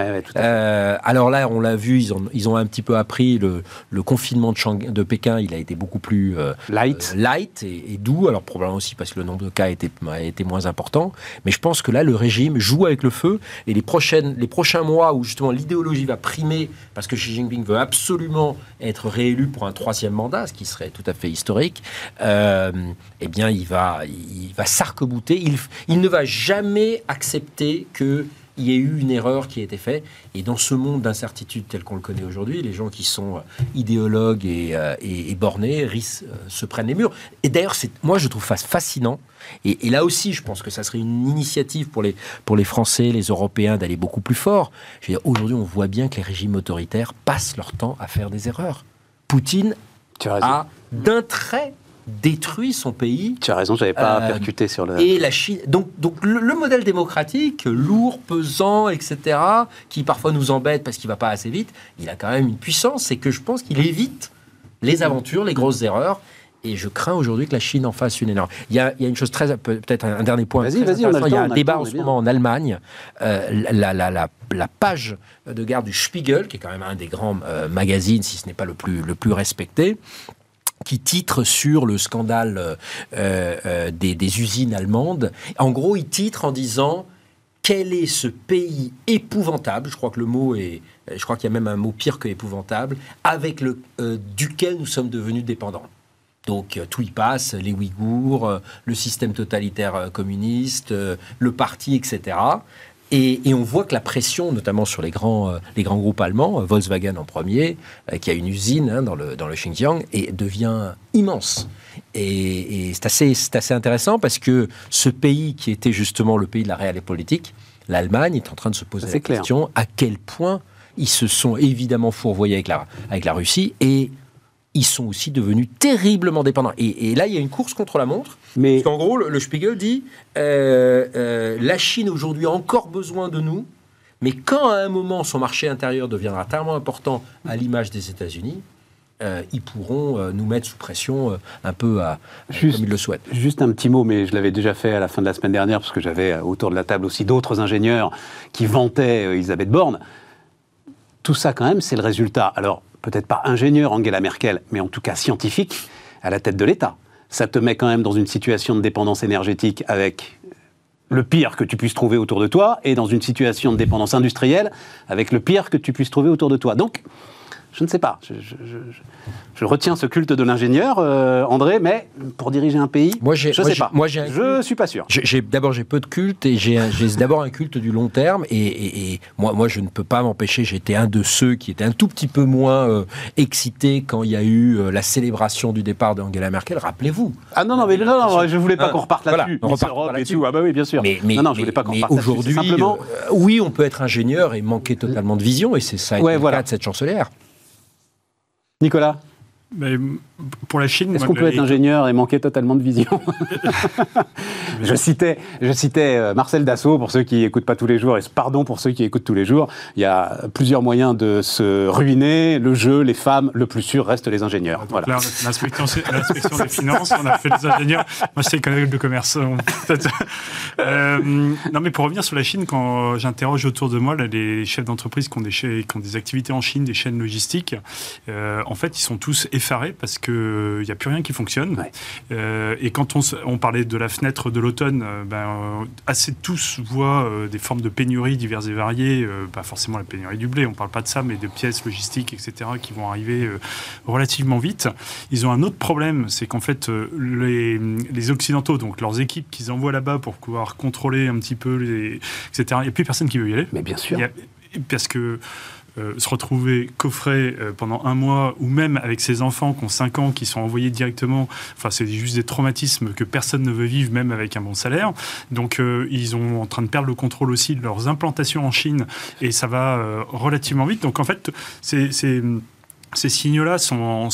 alors là, on l'a vu, ils ont, ils ont un petit peu appris le, le confinement de, Pékin, il a été beaucoup plus euh, light, euh, light et, doux. Alors probablement aussi parce que le nombre de cas était, été moins important. Mais je pense que là, le régime joue avec le feu et les prochaines, les prochains mois où justement l'idéologie va primer parce que Xi Jinping veut absolument être réélu pour un troisième mandat, ce qui serait tout à fait historique. Euh, eh bien, il va, il va s'arc-bouter. Il, il ne va jamais accepter que il y a eu une erreur qui a été faite. Et dans ce monde d'incertitude tel qu'on le connaît aujourd'hui, les gens qui sont euh, idéologues et, euh, bornés euh, se prennent les murs. Et d'ailleurs, moi, je trouve ça fascinant. Et, là aussi, je pense que ça serait une initiative pour les, pour les Français, les Européens, d'aller beaucoup plus fort. Aujourd'hui, on voit bien que les régimes autoritaires passent leur temps à faire des erreurs. Poutine a d'un trait détruit son pays. Tu as raison, j'avais pas euh, percuté sur le. Et la Chine. Donc, donc le, modèle démocratique, lourd, pesant, etc., qui parfois nous embête parce qu'il va pas assez vite, il a quand même une puissance. C'est que je pense qu'il évite les aventures, les grosses erreurs. Et je crains aujourd'hui que la Chine en fasse une énorme. Il y a, il y a une chose très. Peut-être un, dernier point. Vas-y, vas-y, Il y a un débat en ce moment en Allemagne. Euh, la, la, la, la, page de garde du Spiegel, qui est quand même un des grands euh, magazines, si ce n'est pas le plus, le plus respecté, qui titre sur le scandale euh, euh, des, usines allemandes. En gros, il titre en disant quel est ce pays épouvantable, je crois que le mot est, je crois qu'il y a même un mot pire que épouvantable, avec le, euh, duquel nous sommes devenus dépendants. Donc tout y passe, les Ouïghours, le système totalitaire communiste, le parti, etc. Et, on voit que la pression, notamment sur les grands, euh, les grands groupes allemands, euh, Volkswagen en premier, euh, qui a une usine hein, dans, le, dans le Xinjiang, et devient immense. Et, c'est assez, assez intéressant parce que ce pays qui était justement le pays de la réalité politique, l'Allemagne, est en train de se poser la question à quel point ils se sont évidemment fourvoyés avec la, avec la Russie et ils sont aussi devenus terriblement dépendants. Et, là, il y a une course contre la montre. Mais... Parce qu'en gros, le, Spiegel dit euh, euh, la Chine aujourd'hui a encore besoin de nous, mais quand à un moment son marché intérieur deviendra tellement important à l'image des États-Unis, euh, ils pourront nous mettre sous pression un peu à, juste, comme ils le souhaitent. Juste un petit mot, mais je l'avais déjà fait à la fin de la semaine dernière, parce que j'avais autour de la table aussi d'autres ingénieurs qui vantaient Elisabeth Borne. Tout ça, quand même, c'est le résultat. Alors, peut-être pas ingénieur Angela Merkel, mais en tout cas scientifique, à la tête de l'État. Ça te met quand même dans une situation de dépendance énergétique avec le pire que tu puisses trouver autour de toi, et dans une situation de dépendance industrielle avec le pire que tu puisses trouver autour de toi. Donc, je ne sais pas. Je, retiens ce culte de l'ingénieur, euh, André, mais pour diriger un pays, moi, je ne sais pas. Moi, je ne suis pas sûr. D'abord, j'ai peu de culte et j'ai d'abord un culte du long terme. Et, moi, moi, je ne peux pas m'empêcher. J'étais un de ceux qui étaient un tout petit peu moins euh, excités quand il y a eu euh, la célébration du départ d'Angela Merkel. Rappelez-vous. Ah non, non, mais non, je ne voulais pas qu'on reparte là-dessus. Voilà, et tout. Ah bah oui, bien sûr. Mais, non, non, je voulais pas qu'on reparte Aujourd'hui, simplement... oui, on peut être ingénieur et manquer totalement de vision. Et c'est ça ouais, le cas de cette chancelière. Nicolas pour la Chine. Est-ce qu'on peut être ingénieur et manquer totalement de vision <laughs> je, citais, je citais euh, Marcel Dassault pour ceux qui n'écoutent pas tous les jours, et pardon pour ceux qui écoutent tous les jours. Il y a plusieurs moyens de se ruiner le jeu, les femmes, le plus sûr reste les ingénieurs. voilà. L'inspection des finances, on a fait les ingénieurs. Moi, c'est école de commerce. euh, non, mais pour revenir sur la Chine, quand j'interroge autour de moi là, les chefs d'entreprise qui, qui, ont des activités en Chine, des chaînes logistiques, euh, en fait, ils sont tous effarés parce qu'il n'y euh, a plus rien qui fonctionne. Euh, et quand on, on, parlait de la fenêtre de l'automne, euh, ben, assez tous voient des formes de pénurie diverses et variées, pas forcément la pénurie du blé, on ne parle pas de ça, mais de pièces logistiques, etc., qui vont arriver relativement vite. Ils ont un autre problème, c'est qu'en fait, les, les, Occidentaux, donc leurs équipes qu'ils envoient là-bas pour pouvoir contrôler un petit peu, les, etc., il n'y a plus personne qui veut y aller. Mais bien sûr. parce que euh, se retrouver coffré euh, pendant un mois, ou même avec ses enfants qui ont 5 ans, qui sont envoyés directement, enfin c'est juste des traumatismes que personne ne veut vivre, même avec un bon salaire. Donc euh, ils sont en train de perdre le contrôle aussi de leurs implantations en Chine, et ça va relativement vite. Donc en fait, c'est ces signaux-là sont,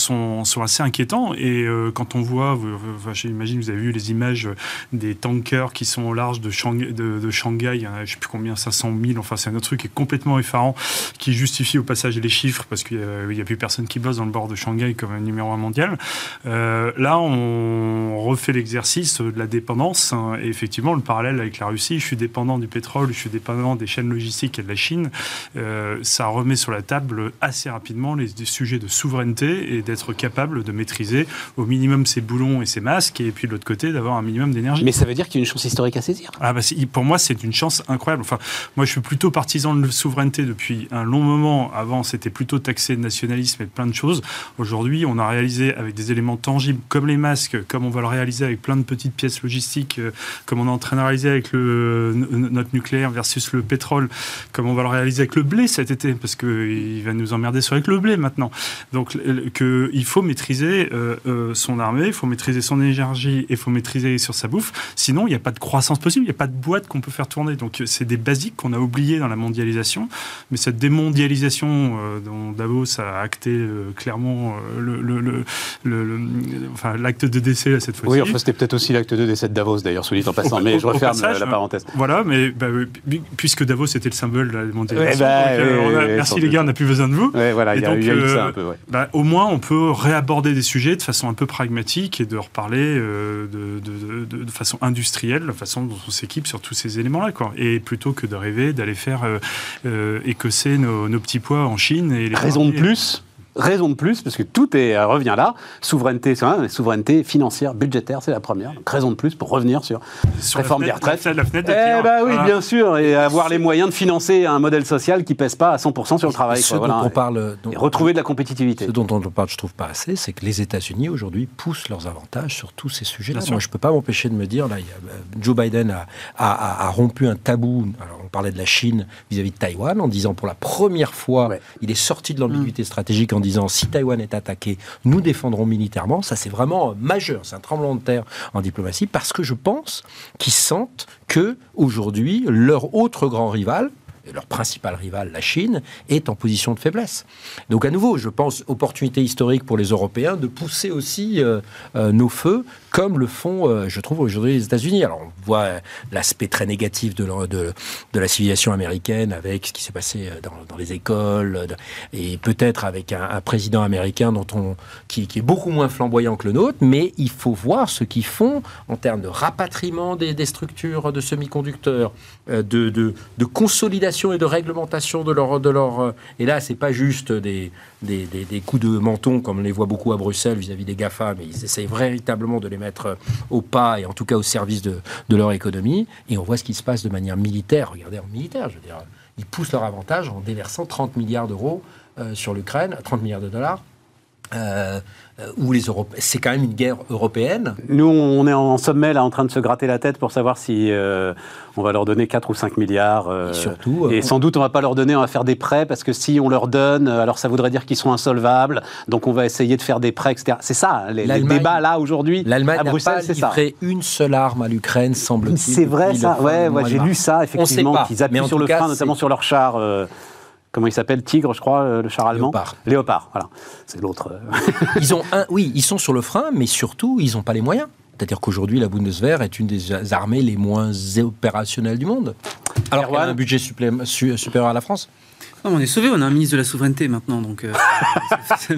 assez inquiétants. Et euh, quand on voit, j'imagine vous avez vu les images des tankers qui sont au large de, Shanghai, je ne sais plus combien, 500 000, enfin c'est un autre truc qui est complètement effarant, qui justifie au passage les chiffres, parce qu'il n'y a, plus personne qui bosse dans le bord de Shanghai comme un numéro un mondial. Euh, là, on refait l'exercice de la dépendance. Hein, et effectivement, le parallèle avec la Russie, je suis dépendant du pétrole, je suis dépendant des chaînes logistiques et de la Chine, euh, ça remet sur la table assez rapidement les sujets de souveraineté et d'être capable de maîtriser au minimum ses boulons et ses masques, et puis de l'autre côté, d'avoir un minimum d'énergie. Mais ça veut dire qu'il y a une chance historique à saisir ah bah, Pour moi, c'est une chance incroyable. Enfin, moi, je suis plutôt partisan de souveraineté depuis un long moment. Avant, c'était plutôt taxé de nationalisme et de plein de choses. Aujourd'hui, on a réalisé avec des éléments tangibles comme les masques, comme on va le réaliser avec plein de petites pièces logistiques, euh, comme on est en train de réaliser avec le, notre nucléaire versus le pétrole, comme on va le réaliser avec le blé cet été, parce qu'il va nous emmerder sur avec le blé maintenant. Donc il faut maîtriser euh, euh, son armée, il faut maîtriser son énergie et il faut maîtriser sur sa bouffe. Sinon, il n'y a pas de croissance possible, il n'y a pas de boîte qu'on peut faire tourner. Donc c'est des basiques qu'on a oubliés dans la mondialisation. Mais cette démondialisation euh, dont Davos a acté clairement le, le, enfin, l'acte de décès cette fois-ci. Oui, enfin, c'était peut-être aussi l'acte de décès de Davos d'ailleurs, soit dit en passant. mais je referme la, parenthèse. Voilà, mais bah, puisque Davos était le symbole de la mondialisation, bah, merci les gars, on n'a plus besoin de vous. voilà, il y, a eu ça un peu. Bah, au moins, on peut réaborder des sujets de façon un peu pragmatique et de reparler euh, de, façon industrielle, la façon dont on s'équipe sur tous ces éléments-là. Et plutôt que de rêver d'aller faire euh, euh, écosser nos, nos, petits pois en Chine. Et les Raison de plus raison de plus, parce que tout est, euh, revient là. Souveraineté, souveraineté financière, budgétaire, c'est la première. Donc, raison de plus pour revenir sur, sur réforme des retraites. La fenêtre eh ben oui, bien sûr, et avoir les moyens de financer un modèle social qui pèse pas à 100% sur le travail. Ce dont on parle, et retrouver de la compétitivité. Ce dont on parle, je trouve pas assez, c'est que les États-Unis aujourd'hui poussent leurs avantages sur tous ces sujets-là. Moi, je peux pas m'empêcher de me dire, là, euh, Joe Biden a, a, a, rompu un tabou. Alors, on parlait de la Chine vis-à-vis de Taïwan en disant pour la première fois, il est sorti de l'ambiguïté stratégique en disant si Taïwan est attaqué, nous défendrons militairement. Ça, c'est vraiment majeur. C'est un tremblement de terre en diplomatie parce que je pense qu'ils sentent que aujourd'hui leur autre grand rival, leur principal rival, la Chine, est en position de faiblesse. Donc à nouveau, je pense, opportunité historique pour les Européens de pousser aussi euh, euh, nos feux comme le font, euh, je trouve, aujourd'hui les États-Unis. Alors, on voit l'aspect très négatif de, la civilisation américaine avec ce qui s'est passé dans, dans, les écoles, et peut-être avec un, président américain dont on, qui, est beaucoup moins flamboyant que le nôtre, mais il faut voir ce qu'ils font en termes de rapatriement des, structures de semi-conducteurs, de, de, consolidation et de réglementation de leur... De leur et là, c'est pas juste des, des, coups de menton comme on les voit beaucoup à Bruxelles vis-à-vis des GAFA, mais ils essayent véritablement de les mettre être au pas et en tout cas au service de, leur économie. Et on voit ce qui se passe de manière militaire. Regardez, en militaire, je veux dire, ils poussent leur avantage en déversant 30 milliards d'euros euh, sur l'Ukraine, 30 milliards de dollars. Euh, euh, où les. C'est quand même une guerre européenne. Nous, on est en sommet là, en train de se gratter la tête pour savoir si euh, on va leur donner 4 ou 5 milliards. Euh, et surtout. et sans doute, on va pas leur donner, on va faire des prêts parce que si on leur donne, alors ça voudrait dire qu'ils sont insolvables. Donc on va essayer de faire des prêts, etc. C'est ça, hein, les, débats là aujourd'hui. L'Allemagne n'a pas livré une seule arme à l'Ukraine, semble-t-il. C'est vrai ça. Ouais, ouais j'ai lu ça effectivement. Qu'ils appuient sur le frein, notamment sur leurs chars comment il s'appelle Tigre, je crois, le char allemand Léopard. Léopard, voilà. C'est l'autre. <laughs> ils ont un, oui, ils sont sur le frein, mais surtout, ils n'ont pas les moyens. C'est-à-dire qu'aujourd'hui, la Bundeswehr est une des armées les moins opérationnelles du monde. Alors qu'elle a un budget supérieur à la France on est sauvé, on a un ministre de la souveraineté maintenant, donc. Euh, <laughs>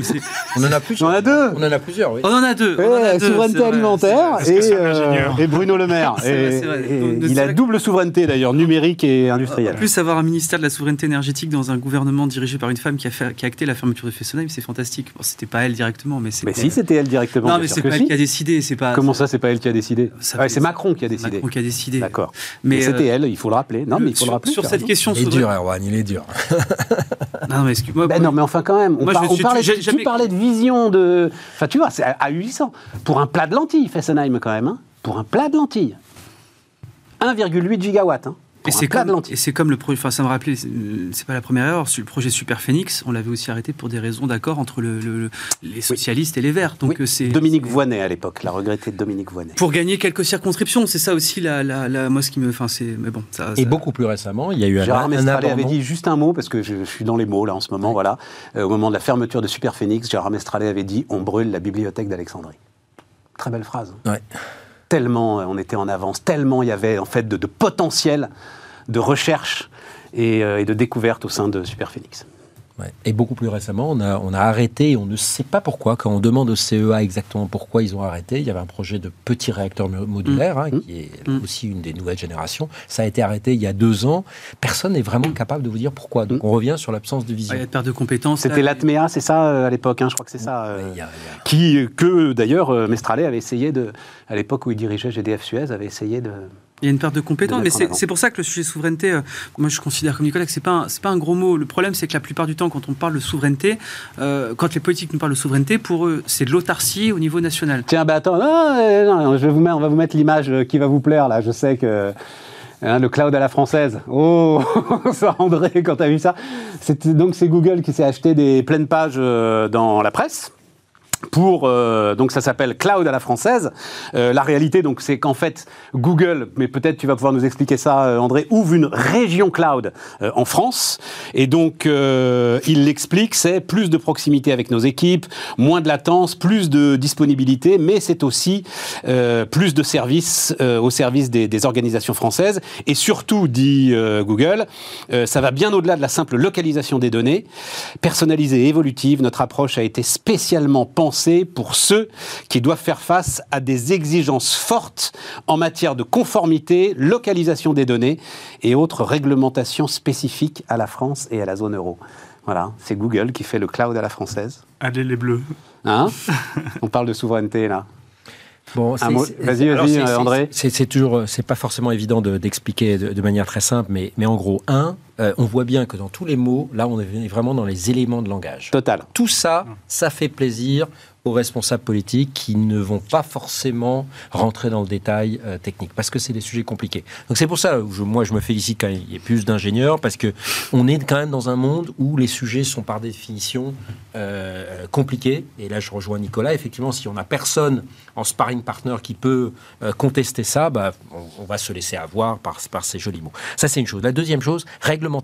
on en a plusieurs. On en a deux. On en a plusieurs, oui. On en a deux. souveraineté alimentaire euh, et, Bruno Le Maire. il a double souveraineté d'ailleurs, numérique et industrielle. En plus, avoir un ministère de la souveraineté énergétique dans un gouvernement dirigé par une femme qui a, fait, qui a acté la fermeture de Fessenheim, c'est fantastique. Bon, c'était pas elle directement, mais c'est. Mais si, c'était elle directement. Non, mais c'est pas elle qui a décidé. C'est pas. Comment ça, c'est pas elle qui a décidé C'est Macron qui a décidé. Macron qui a décidé. D'accord. Mais c'était euh, elle, il faut le rappeler. Non, mais il faut le rappeler. Sur cette question, il est dur, Erwan, il est dur. <laughs> Non, mais excuse-moi. Ben non, mais enfin, quand même. On, parlait, tu parlais de vision de. Enfin, tu vois, c'est à 800. Pour un plat de lentilles, Fessenheim, quand même. Hein. Pour un plat de lentilles. 1,8 gigawatts. Hein. Et c'est comme, le projet. Enfin, ça me rappelait, c'est pas la première erreur. Le projet Super Phoenix, on l'avait aussi arrêté pour des raisons d'accord entre le, les socialistes et les Verts. Donc c'est Dominique Voynet à l'époque, la regrettée de Dominique Voynet. Pour gagner quelques circonscriptions, c'est ça aussi la, la, moi ce qui me, enfin c'est, mais bon. Ça, et beaucoup plus récemment, il y a eu Gérard un, avait dit juste un mot parce que je, suis dans les mots là en ce moment. Voilà, euh, au moment de la fermeture de Super Phoenix, Gérard Mestralé avait dit on brûle la bibliothèque d'Alexandrie. Très belle phrase. Ouais. Tellement euh, on était en avance, tellement il y avait en fait de, potentiel de recherche euh, et, de découverte au sein de Super Et beaucoup plus récemment, on a, on a arrêté, on ne sait pas pourquoi, quand on demande au CEA exactement pourquoi ils ont arrêté, il y avait un projet de petit réacteur modulaire, mmh. hein, mmh. qui est mmh. aussi une des nouvelles générations. Ça a été arrêté il y a deux ans. Personne n'est vraiment capable de vous dire pourquoi. Donc on revient sur l'absence de vision. il y a de perte de compétences. C'était l'ATMEA, c'est ça euh, à l'époque, hein, je crois que c'est ça. Euh, qui, que d'ailleurs Mestralé avait essayé de, à l'époque où il dirigeait GDF Suez, avait essayé de, il y a une perte de compétences, mais c'est pour ça que le sujet souveraineté, euh, moi je considère comme Nicolas que c'est pas c'est pas un gros mot. Le problème c'est que la plupart du temps, quand on parle de souveraineté, euh, quand les politiques nous parlent de souveraineté, pour eux c'est de l'autarcie au niveau national. Tiens, bah attends, non, je vais vous mettre, on va vous mettre l'image qui va vous plaire là. Je sais que hein, le cloud à la française. Oh, <laughs> ça André, quand tu as vu ça, donc c'est Google qui s'est acheté des pleines pages euh, dans la presse pour euh, donc ça s'appelle cloud à la française. Euh, la réalité donc c'est qu'en fait Google, mais peut-être tu vas pouvoir nous expliquer ça euh, André, ouvre une région cloud en France et donc il l'explique, c'est plus de proximité avec nos équipes, moins de latence, plus de disponibilité, mais c'est aussi plus de services au service des, des, organisations françaises et surtout dit Google, ça va bien au-delà de la simple localisation des données, personnalisée et évolutive. Notre approche a été spécialement pensée pour ceux qui doivent faire face à des exigences fortes en matière de conformité, localisation des données et autres réglementations spécifiques à la France et à la zone euro. Voilà, c'est Google qui fait le cloud à la française. Allez les bleus. Hein <laughs> On parle de souveraineté là. Bon, vas-y, vas-y, André. C'est toujours, c'est pas forcément évident d'expliquer de, manière très simple, mais, mais en gros, un, euh, on voit bien que dans tous les mots, là, on est vraiment dans les éléments de langage. Total. Tout ça, ça fait plaisir responsables politiques qui ne vont pas forcément rentrer dans le détail euh, technique, parce que c'est des sujets compliqués. Donc c'est pour ça, que moi je me félicite quand il y ait plus d'ingénieurs, parce que on est quand même dans un monde où les sujets sont par définition euh, compliqués. Et là je rejoins Nicolas, effectivement, si on n'a personne en sparring partner qui peut contester ça, bah, on, va se laisser avoir par, ces jolis mots. Ça c'est une chose. La deuxième chose, règlement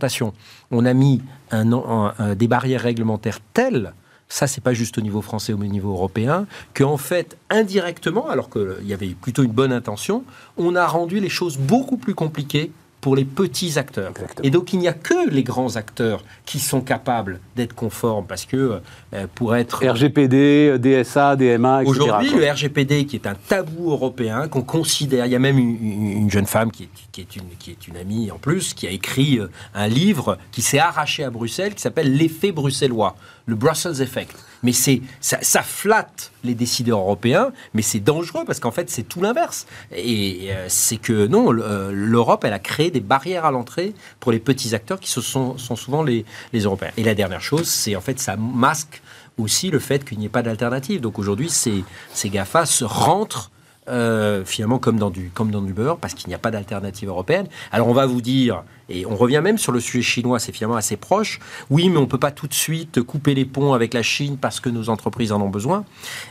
on a mis des barrières réglementaires telles ça c'est pas juste au niveau français ou au niveau européen, qu'en fait, indirectement, alors qu'il y avait plutôt une bonne intention, on a rendu les choses beaucoup plus compliquées pour les petits acteurs. Et donc il n'y a que les grands acteurs qui sont capables d'être conformes parce que euh, pour être RGPD, DSA, DMA, etc. Aujourd'hui, le RGPD qui est un tabou européen qu'on considère, il y a même une, jeune femme qui est, une, qui est une amie en plus qui a écrit euh, un livre qui s'est arraché à Bruxelles qui s'appelle l'effet bruxellois, le Brussels Effect mais c'est ça, flatte les décideurs européens, mais c'est dangereux parce qu'en fait c'est tout l'inverse. Et euh, c'est que non, euh, l'Europe elle a créé des barrières à l'entrée pour les petits acteurs qui sont, sont souvent les, les Européens. Et la dernière chose, c'est en fait ça masque aussi le fait qu'il n'y ait pas d'alternative. Donc aujourd'hui, ces, ces GAFA se rentrent euh, finalement comme dans du comme dans du beurre parce qu'il n'y a pas d'alternative européenne. Alors on va vous dire et on revient même sur le sujet chinois, c'est finalement assez proche. Oui, mais on peut pas tout de suite couper les ponts avec la Chine parce que nos entreprises en ont besoin.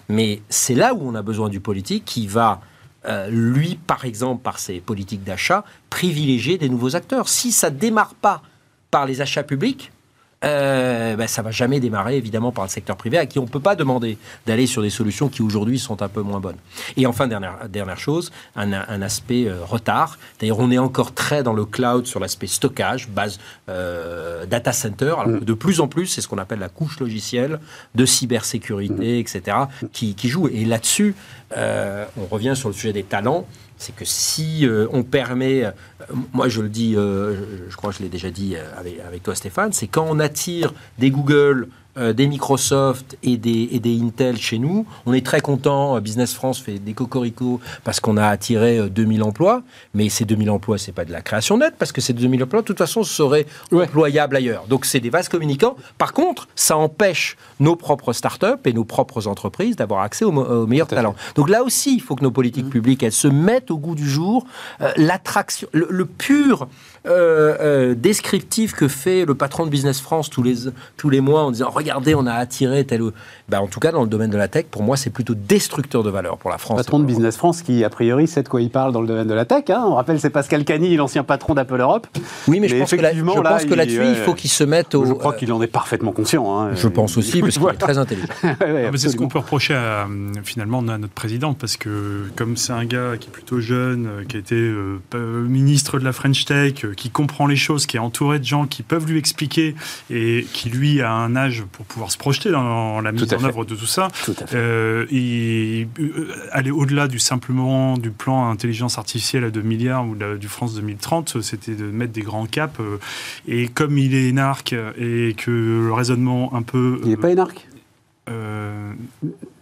Mais c'est là où on a besoin du politique qui va euh, lui, par exemple, par ses politiques d'achat, privilégier des nouveaux acteurs. Si ça démarre pas par les achats publics, euh, ben, ça va jamais démarrer évidemment par le secteur privé à qui on ne peut pas demander d'aller sur des solutions qui aujourd'hui sont un peu moins bonnes. Et enfin, dernière, dernière chose, un, un aspect euh, retard. D'ailleurs, on est encore très dans le cloud sur l'aspect stockage, base euh, data center. Alors mm. de plus en plus, c'est ce qu'on appelle la couche logicielle de cybersécurité, mm. etc., qui, qui joue. Et là-dessus, euh, on revient sur le sujet des talents c'est que si euh, on permet, euh, moi je le dis, euh, je, crois que je l'ai déjà dit avec, avec, toi Stéphane, c'est quand on attire des Google, euh, des Microsoft et des, et des, Intel chez nous. On est très content. Euh, Business France fait des cocoricots parce qu'on a attiré 2000 euh, emplois. Mais ces 2000 emplois, c'est pas de la création nette parce que ces 2000 emplois, de toute façon, seraient employables ailleurs. Donc c'est des vases communicants. Par contre, ça empêche nos propres startups et nos propres entreprises d'avoir accès aux, meilleurs talents. Donc là aussi, il faut que nos politiques mmh. publiques, elles se mettent au goût du jour. L'attraction, le, pur descriptif que fait le patron de Business France tous les, tous les mois en disant regardez, on a attiré tel ou. Ben, en tout cas, dans le domaine de la tech, pour moi, c'est plutôt destructeur de valeur pour la France. Patron de Business France qui, a priori, sait de quoi il parle dans le domaine de la tech. Hein. On rappelle, c'est Pascal Cani, l'ancien patron d'Apple Europe. Oui, mais, je pense que, là, que là-dessus, il, faut qu'il se mette au. Je crois qu'il en est parfaitement conscient. Hein. Je pense aussi, parce qu'il est <laughs> très intelligent. <laughs> c'est ce qu'on peut reprocher à, finalement à notre présidente, parce que comme c'est un gars qui est plutôt jeune, euh, qui a été euh, ministre de la French Tech, euh, qui comprend les choses, qui est entouré de gens qui peuvent lui expliquer et qui, lui, a un âge pour pouvoir se projeter dans la mise en œuvre de tout ça. Euh, et euh, aller au-delà du simplement du plan intelligence artificielle à 2 milliards ou du France 2030, c'était de mettre des grands caps. Euh, et comme il est énarque et que le raisonnement un peu... Il n'est pas énarque?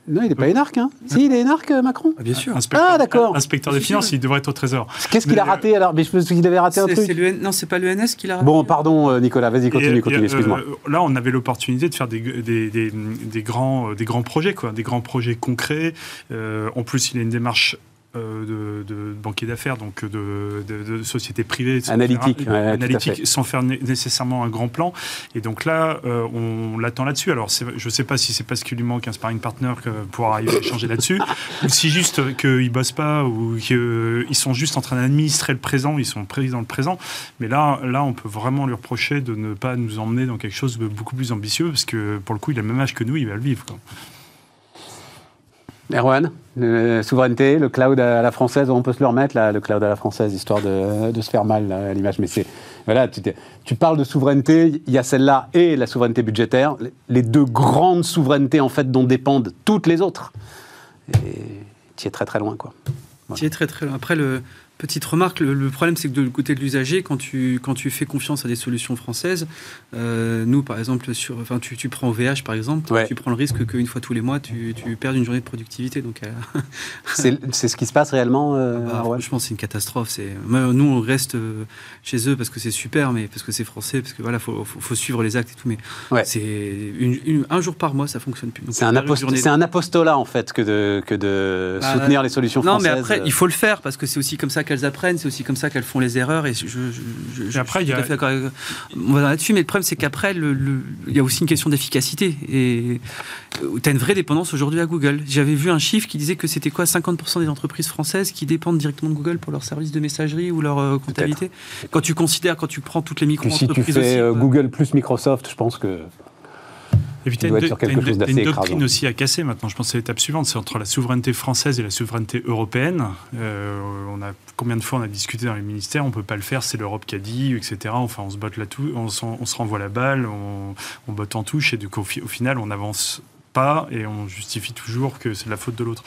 Non, il n'est pas énarque, hein Si, il est énarque, euh, Macron ah, Bien sûr. Inspecteur, ah, d'accord. Inspecteur des finances, il devrait être au Trésor. Qu'est-ce qu'il a raté alors? Mais je pense qu'il avait raté un truc. Non, c'est pas l'ENS qui l'a raté. Bon, pardon, euh, Nicolas, vas-y, continue, continue, excuse-moi. Euh, là, on avait l'opportunité de faire des, des, des, grands, des grands projets, quoi, des grands projets concrets. en plus, il a une démarche euh, de, de, banquiers d'affaires, donc de, de, sociétés privées. Analytiques. analytique, sans faire nécessairement un grand plan. Et donc là, euh, on l'attend là-dessus. Alors, je ne sais pas si c'est parce qu'il lui manque un sparring partner pour arriver à changer là-dessus, ou si juste qu'ils ne bossent pas, ou qu'ils sont juste en train d'administrer le présent, ils sont pris dans le présent. Mais là, là, on peut vraiment lui reprocher de ne pas nous emmener dans quelque chose de beaucoup plus ambitieux, parce que pour le coup, il a le même âge que nous, il va le vivre. Erwan, la souveraineté, le cloud à la française, on peut se le remettre, le cloud à la française, histoire de, se faire mal à l'image. Mais c'est. Voilà, tu, parles de souveraineté, il y a celle-là et la souveraineté budgétaire, les deux grandes souverainetés, en fait, dont dépendent toutes les autres. Et tu es très très loin, quoi. Tu es très très loin. Après, le, Petite remarque, le, problème c'est que de côté de l'usager, quand tu, quand tu fais confiance à des solutions françaises, euh, nous par exemple, sur, enfin, tu, tu prends OVH par exemple, tu prends le risque qu'une fois tous les mois tu, tu perds une journée de productivité. Donc, euh, <laughs> c'est ce qui se passe réellement euh, ah bah, Franchement, c'est une catastrophe. Nous on reste chez eux parce que c'est super, mais parce que c'est français, parce que voilà, faut, faut, suivre les actes et tout. Mais c'est un jour par mois, ça fonctionne plus. C'est un, un, apostolat en fait que de, que de bah, soutenir les solutions françaises. Non, mais après, il faut le faire parce que c'est aussi comme ça qu'elles apprennent, c'est aussi comme ça qu'elles font les erreurs. Et je, je, après, suis tout à fait d'accord on va là-dessus, mais le problème, c'est qu'après, il y a aussi une question d'efficacité. Et euh, tu as une vraie dépendance aujourd'hui à Google. J'avais vu un chiffre qui disait que c'était quoi 50% des entreprises françaises qui dépendent directement de Google pour leur service de messagerie ou leur euh, comptabilité. Quand tu considères, quand tu prends toutes les micro-entreprises. Si tu fais euh, Google plus Microsoft, je pense que. Et puis, tu as une, doctrine aussi à casser maintenant. Je pense que c'est l'étape suivante. C'est entre la souveraineté française et la souveraineté européenne. Euh, on a, combien de fois on a discuté dans les ministères On ne peut pas le faire, c'est l'Europe qui a dit, etc. Enfin, on se botte là tout, on, on, se renvoie la balle, on, on botte en touche. Et du coup, au final, on avance pas et on justifie toujours que c'est la faute de l'autre.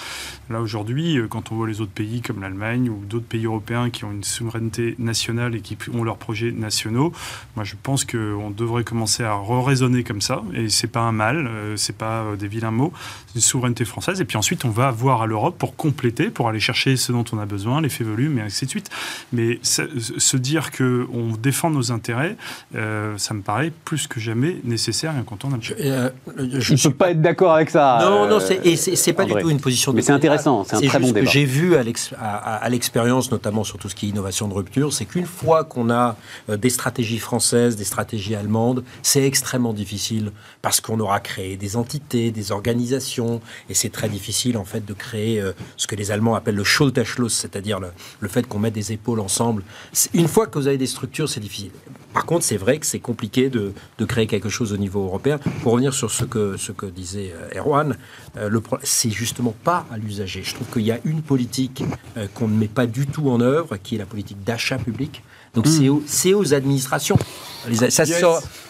Là aujourd'hui, euh, quand on voit les autres pays comme l'Allemagne ou d'autres pays européens qui ont une souveraineté nationale et qui ont leurs projets nationaux, moi je pense qu'on devrait commencer à raisonner comme ça et c'est pas un mal, euh, c'est pas euh, des vilains mots, c'est une souveraineté française et puis ensuite on va voir à l'Europe pour compléter, pour aller chercher ce dont on a besoin, l'effet volume et ainsi de suite. Mais se dire que on défend nos intérêts, ça me paraît plus que jamais nécessaire et incontournable. Je ne peux pas être d'accord d'accord avec ça. Non, non, et c'est pas du tout une position de. Mais c'est intéressant, c'est un très bon débat. Ce que j'ai vu à l'expérience, notamment sur tout ce qui est innovation de rupture, c'est qu'une fois qu'on a euh, des stratégies françaises, des stratégies allemandes, c'est extrêmement difficile parce qu'on aura créé des entités, des organisations, et c'est très difficile en fait de créer euh, ce que les Allemands appellent le Schulterschluss, c'est-à-dire le, le, fait qu'on mette des épaules ensemble. Une fois que vous avez des structures, c'est difficile. Par contre, c'est vrai que c'est compliqué de, de, créer quelque chose au niveau européen. Pour revenir sur ce que, ce que disait euh, Erwan, euh, c'est justement pas à l'usager. Je trouve qu'il y a une politique euh, qu'on ne met pas du tout en œuvre, qui est la politique d'achat public. Donc hmm. c'est aux, administrations.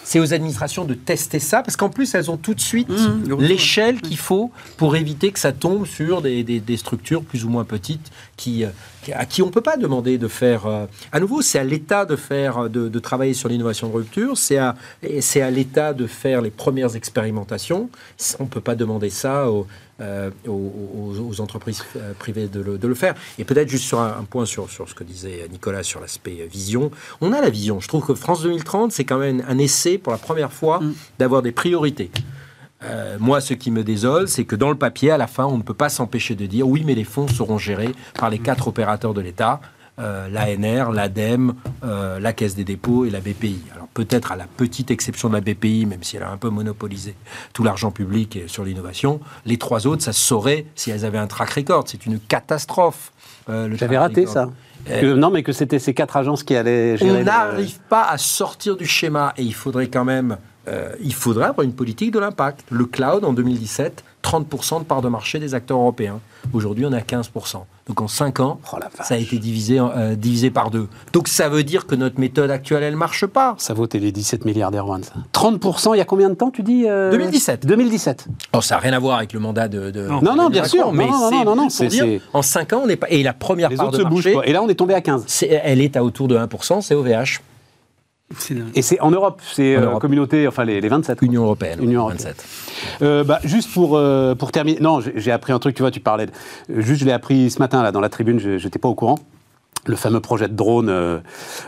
C'est aux administrations de tester ça, parce qu'en plus, elles ont tout de suite hmm. l'échelle qu'il faut pour éviter que ça tombe sur des, des, structures plus ou moins petites qui, euh, à qui on ne peut pas demander de faire... Euh, à nouveau, c'est à l'État de, faire, de, de travailler sur l'innovation de rupture, c'est à, à l'État de faire les premières expérimentations. On ne peut pas demander ça aux euh, aux, entreprises privées de le, faire. Et peut-être juste sur un, point sur, sur, ce que disait Nicolas sur l'aspect vision. On a la vision. Je trouve que France 2030, c'est quand même un essai pour la première fois mm. d'avoir des priorités. Euh, moi, ce qui me désole, c'est que dans le papier, à la fin, on ne peut pas s'empêcher de dire oui, mais les fonds seront gérés par les quatre opérateurs de l'État. Euh, l'ANR, l'ADEME, euh, la Caisse des dépôts et la BPI. Alors peut-être à la petite exception de la BPI, même si elle a un peu monopolisé tout l'argent public sur l'innovation, les trois autres, ça se saurait si elles avaient un track record. C'est une catastrophe. Euh, J'avais raté ça. Non, mais que c'était ces quatre agences qui allaient gérer. On n'arrive pas à sortir du schéma et il faudrait quand même. il faudrait avoir une politique de l'impact. Le cloud en 2017, 30% de part de marché des acteurs européens. Aujourd'hui, on est à 15%. Donc en 5 ans, oh ça a été divisé, euh, divisé par deux. Donc ça veut dire que notre méthode actuelle, elle ne marche pas. Ça vaut les 17 milliards d'Erwan. 30%, il y a combien de temps, tu dis 2017. 2017. Oh, ça n'a rien à voir avec le mandat de... non, non, bien sûr. Mais non, non, non, non, c'est... En 5 ans, on n'est pas... Et la première Les part de marché... Et là, on est tombé à 15. elle est à autour de 1%, c'est OVH. Et c'est en Europe, c'est euh, communauté, enfin les, les, 27. Union européenne. Union 27. Euh, bah, juste pour, euh, pour terminer, non, j'ai appris un truc, tu vois, tu parlais, juste je l'ai appris ce matin là dans la tribune, je n'étais pas au courant le fameux projet de drone euh,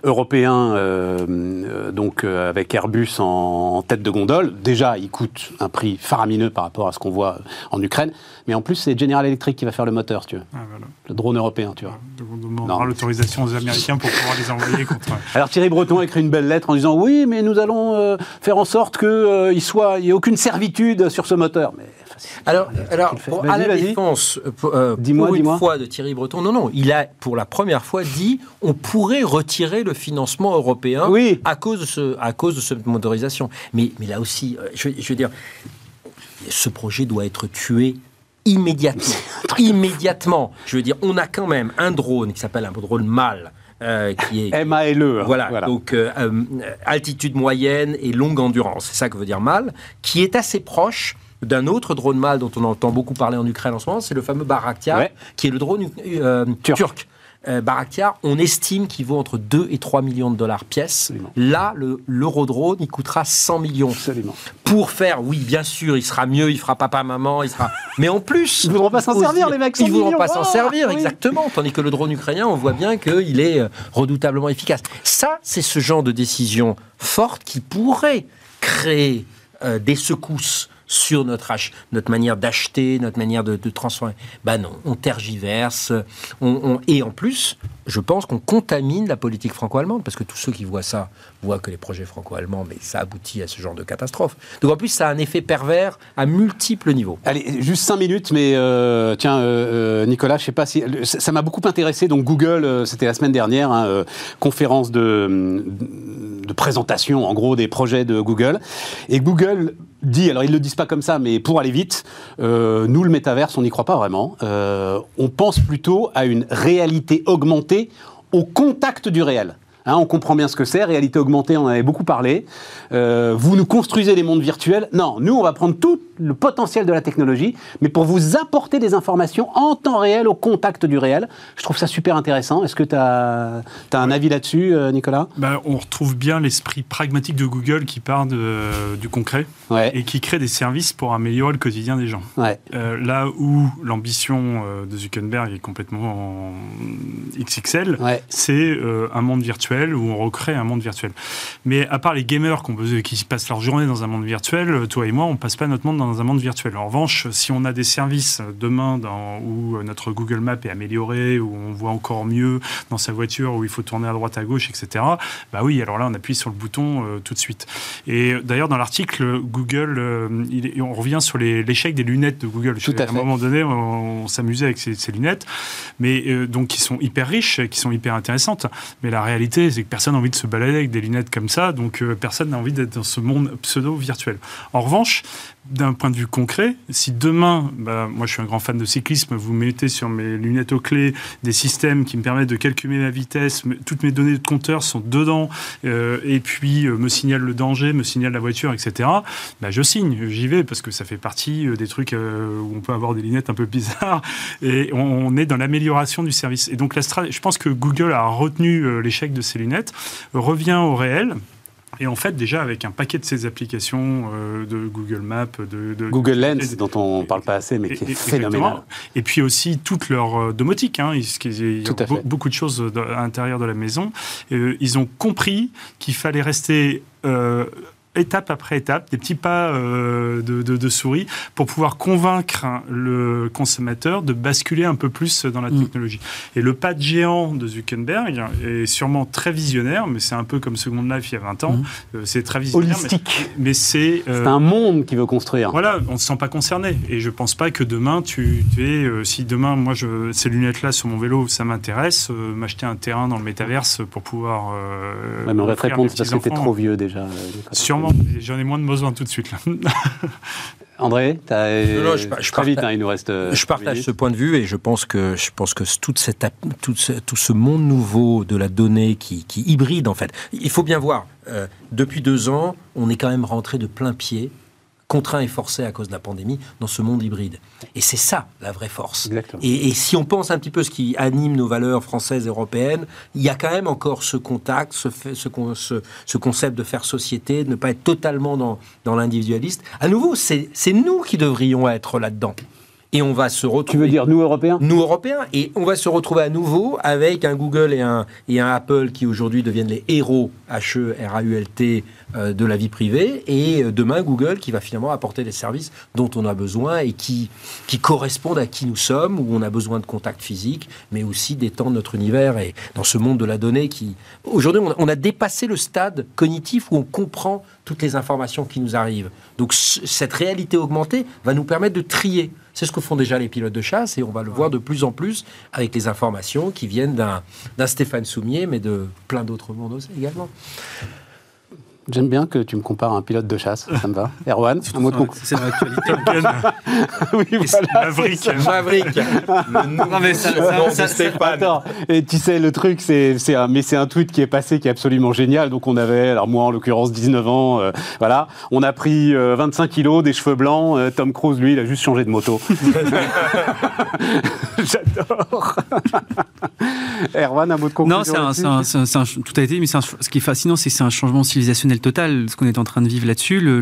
européen, euh, euh, donc avec Airbus en, tête de gondole. Déjà, il coûte un prix faramineux par rapport à ce qu'on voit en Ukraine, mais en plus, c'est General Electric qui va faire le moteur, tu vois. Ah, le drone européen, tu vois. on demandera l'autorisation aux Américains pour pouvoir les envoyer contre. <laughs> Alors Thierry Breton a écrit une belle lettre en disant oui, mais nous allons faire en sorte qu'il n'y ait aucune servitude sur ce moteur. Mais alors, alors à la défense, euh, pour une fois de Thierry Breton, non, non, il a pour la première fois dit on pourrait retirer le financement européen à, cause de ce, à cause de cette motorisation. Mais, mais là aussi, euh, je, veux dire, ce projet doit être tué immédiatement. <laughs> immédiatement. Je veux dire, on a quand même un drone qui s'appelle un drone mâle. Euh, qui est <laughs> M-A-L-E. Hein. Voilà, donc altitude moyenne et longue endurance, c'est ça que veut dire mâle, qui est assez proche d'un autre drone mâle dont on entend beaucoup parler en Ukraine en ce moment, c'est le fameux Baraktar, qui est le drone euh, turc. Euh, on estime qu'il vaut entre 2 et 3 millions de dollars pièce. Là, l'Eurodrone, il coûtera 100 millions. Absolument. Pour faire, oui, bien sûr, il sera mieux, il fera papa-maman, il sera... Mais en plus... <laughs> Ils ne voudront pas s'en servir, les mecs, Ils ne voudront pas s'en servir, exactement. Tandis que le drone ukrainien, on voit bien qu'il est euh, redoutablement efficace. Ça, c'est ce genre de décision forte qui pourrait créer des secousses sur notre, notre manière d'acheter, notre manière de, transformer. Ben non, on tergiverse. On, et en plus, je pense qu'on contamine la politique franco-allemande, parce que tous ceux qui voient ça voient que les projets franco-allemands, mais ça aboutit à ce genre de catastrophe. Donc en plus, ça a un effet pervers à multiples niveaux. Allez, juste cinq minutes, mais euh, tiens, euh, euh, Nicolas, je sais pas si... Ça m'a beaucoup intéressé, donc Google, c'était la semaine dernière, hein, conférence de, de présentation, en gros, des projets de Google. Et Google dit, alors ils ne le disent pas comme ça, mais pour aller vite, euh, nous, le métaverse, on n'y croit pas vraiment. Euh, on pense plutôt à une réalité augmentée au contact du réel. Hein, on comprend bien ce que c'est, réalité augmentée, on en avait beaucoup parlé. Euh, vous nous construisez des mondes virtuels. Non, nous, on va prendre tout le potentiel de la technologie, mais pour vous apporter des informations en temps réel, au contact du réel. Je trouve ça super intéressant. Est-ce que tu as, un avis là-dessus, euh, Nicolas? Ben, On retrouve bien l'esprit pragmatique de Google qui part du concret et qui crée des services pour améliorer le quotidien des gens. Euh, là où l'ambition de Zuckerberg est complètement XXL, c'est un monde virtuel où on recrée un monde virtuel. Mais à part les gamers qui passent leur journée dans un monde virtuel, toi et moi, on passe pas notre monde dans un monde virtuel. En revanche, si on a des services demain dans, où notre Google Maps est amélioré, où on voit encore mieux dans sa voiture, où il faut tourner à droite à gauche, etc. Bah oui, alors là, on appuie sur le bouton euh, tout de suite. Et d'ailleurs, dans l'article, Google, euh, il, on revient sur l'échec des lunettes de Google. Tout à, à, un moment donné, on, s'amusait avec ces, ces, lunettes, mais euh, donc qui sont hyper riches, qui sont hyper intéressantes. Mais la réalité, c'est que personne n'a envie de se balader avec des lunettes comme ça, donc personne n'a envie d'être dans ce monde pseudo virtuel. En revanche, d'un point de vue concret, si demain, bah, moi je suis un grand fan de cyclisme, vous mettez sur mes lunettes aux clés des systèmes qui me permettent de calculer ma vitesse, toutes mes données de compteur sont dedans, euh, et puis euh, me signale le danger, me signale la voiture, etc. Bah, je signe, j'y vais parce que ça fait partie euh, des trucs où on peut avoir des lunettes un peu bizarres, <laughs> et on, est dans l'amélioration du service. Et donc la je pense que Google a retenu l'échec de ces lunettes, revient au réel. Et en fait, déjà avec un paquet de ces applications euh, de Google Maps, de, Google Lens, dont on ne parle pas assez, mais qui est phénoménal. Et puis aussi toute leur euh, domotique. Hein, il y a beaucoup de choses à l'intérieur de la maison. Euh, ils ont compris qu'il fallait rester étape après étape, des petits pas euh, de, souris pour pouvoir convaincre le consommateur de basculer un peu plus dans la mm. technologie. Et le pas de géant de Zuckerberg est sûrement très visionnaire, mais c'est un peu comme Second Life il y a 20 ans. Mm. Euh, c'est très visionnaire. Holistique. Mais, c'est. Euh, c'est un monde qui veut construire. Voilà, on ne se sent pas concerné. Et je ne pense pas que demain, tu, es. si demain, moi, je, ces lunettes-là sur mon vélo, ça m'intéresse, m'acheter un terrain dans le métaverse pour pouvoir. Ouais, mais on va te répondre parce que tu trop vieux déjà. Sûrement j'en ai moins de besoin tout de suite. Là. <laughs> André, as... je, je, vite, hein, il nous reste. Je partage ce point de vue et je pense que je pense que toute cette, tout, ce, tout ce monde nouveau de la donnée qui, qui hybride en fait. Il faut bien voir. Euh, depuis deux ans, on est quand même rentré de plein pied contraint et forcé à cause de la pandémie dans ce monde hybride. Et c'est ça la vraie force. Et, si on pense un petit peu ce qui anime nos valeurs françaises et européennes, il y a quand même encore ce contact, ce, ce, ce, concept de faire société, de ne pas être totalement dans, dans l'individualiste. À nouveau, c'est nous qui devrions être là-dedans. Et on va se retrouver. Tu veux dire nous Européens Nous Européens. Et on va se retrouver à nouveau avec un Google et un, et un Apple qui aujourd'hui deviennent les héros, H-E-R-A-U-L-T, euh, de la vie privée. Et euh, demain, Google qui va finalement apporter des services dont on a besoin et qui, qui correspondent à qui nous sommes, où on a besoin de contact physique, mais aussi d'étendre notre univers. Et dans ce monde de la donnée qui. Aujourd'hui, on a dépassé le stade cognitif où on comprend toutes les informations qui nous arrivent. Donc cette réalité augmentée va nous permettre de trier. C'est ce que font déjà les pilotes de chasse et on va le voir de plus en plus avec les informations qui viennent d'un Stéphane Soumier, mais de plein d'autres mondes aussi également. J'aime bien que tu me compares à un pilote de chasse, ça me va. <laughs> Erwan, un mot de C'est l'actualité. <laughs> oui, voilà, Maverick. Maverick. <laughs> non, mais ça, ça, ça, Attends, et tu sais, le truc, c'est, un, mais c'est un tweet qui est passé qui est absolument génial. Donc on avait, alors moi en l'occurrence 19 ans, euh, voilà, on a pris 25 euh, kilos, des cheveux blancs. Euh, Tom Cruise, lui, il a juste changé de moto. J'adore. Erwan, un mot de conclusion Non, c'est un, un, tout a été, mais ce qui est fascinant, c'est que c'est un changement civilisationnel total, ce qu'on est en train de vivre là-dessus. Le,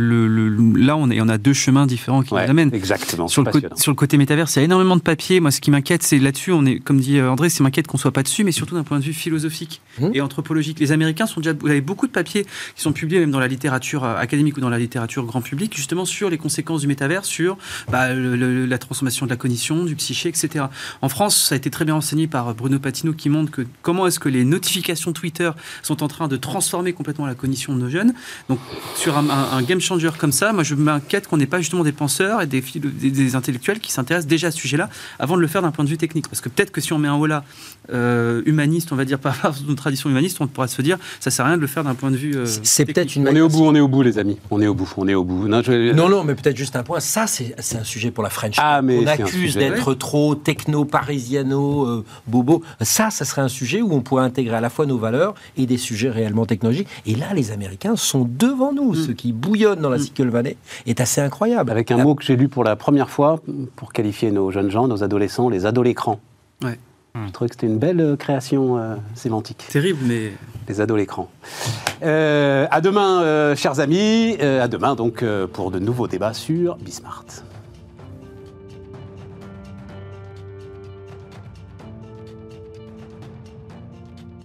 là, on, est, on a deux chemins différents qui nous amènent. Exactement. Sur le, sur le côté métaverse, il y a énormément de papier. Moi, ce qui m'inquiète, c'est là-dessus, on est, comme dit euh, André, c'est m'inquiète qu'on soit pas dessus, mais surtout d'un point de vue philosophique mmh. et anthropologique. Les Américains sont déjà, vous avez beaucoup de papiers qui sont publiés même dans la littérature euh, académique ou dans la littérature grand public, justement sur les conséquences du métaverse, sur bah, la transformation de la cognition, du psyché, etc. En France, ça a été très bien enseigné par Bruno Patino qui montre que comment est-ce que les notifications Twitter sont en train de transformer complètement la cognition de nos jeunes. Donc, sur un, game changer comme ça, moi, je m'inquiète qu'on n'ait pas justement des penseurs et des, intellectuels qui s'intéressent déjà à ce sujet-là avant de le faire d'un point de vue technique. Parce que peut-être que si on met un holà euh, humaniste, on va dire, <laughs> par une tradition humaniste, on pourra se dire, ça sert à rien de le faire d'un point de vue. Euh, c'est peut-être une. On est au bout, on est au bout, les amis. On est au bout, on est au bout. Non, non, mais peut-être juste un point. Ça, c'est un sujet pour la French. Ah, mais on accuse d'être trop techno, parisiano, euh, bobo. Ça, ça serait un sujet où on pourrait intégrer à la fois nos valeurs et des sujets réellement technologiques. Et là, les Américains sont devant nous. Mm. Ce qui bouillonne dans la mm. Silicon Valley est assez incroyable. Avec un mot que j'ai lu pour la première fois pour qualifier nos jeunes gens, nos adolescents, les adolécrans. Ouais. Je trouvais que c'était une belle euh, création euh, sémantique. Terrible, mais. Les ados l'écran. Euh, à demain, chers amis. à demain, donc, pour de nouveaux débats sur Bismart.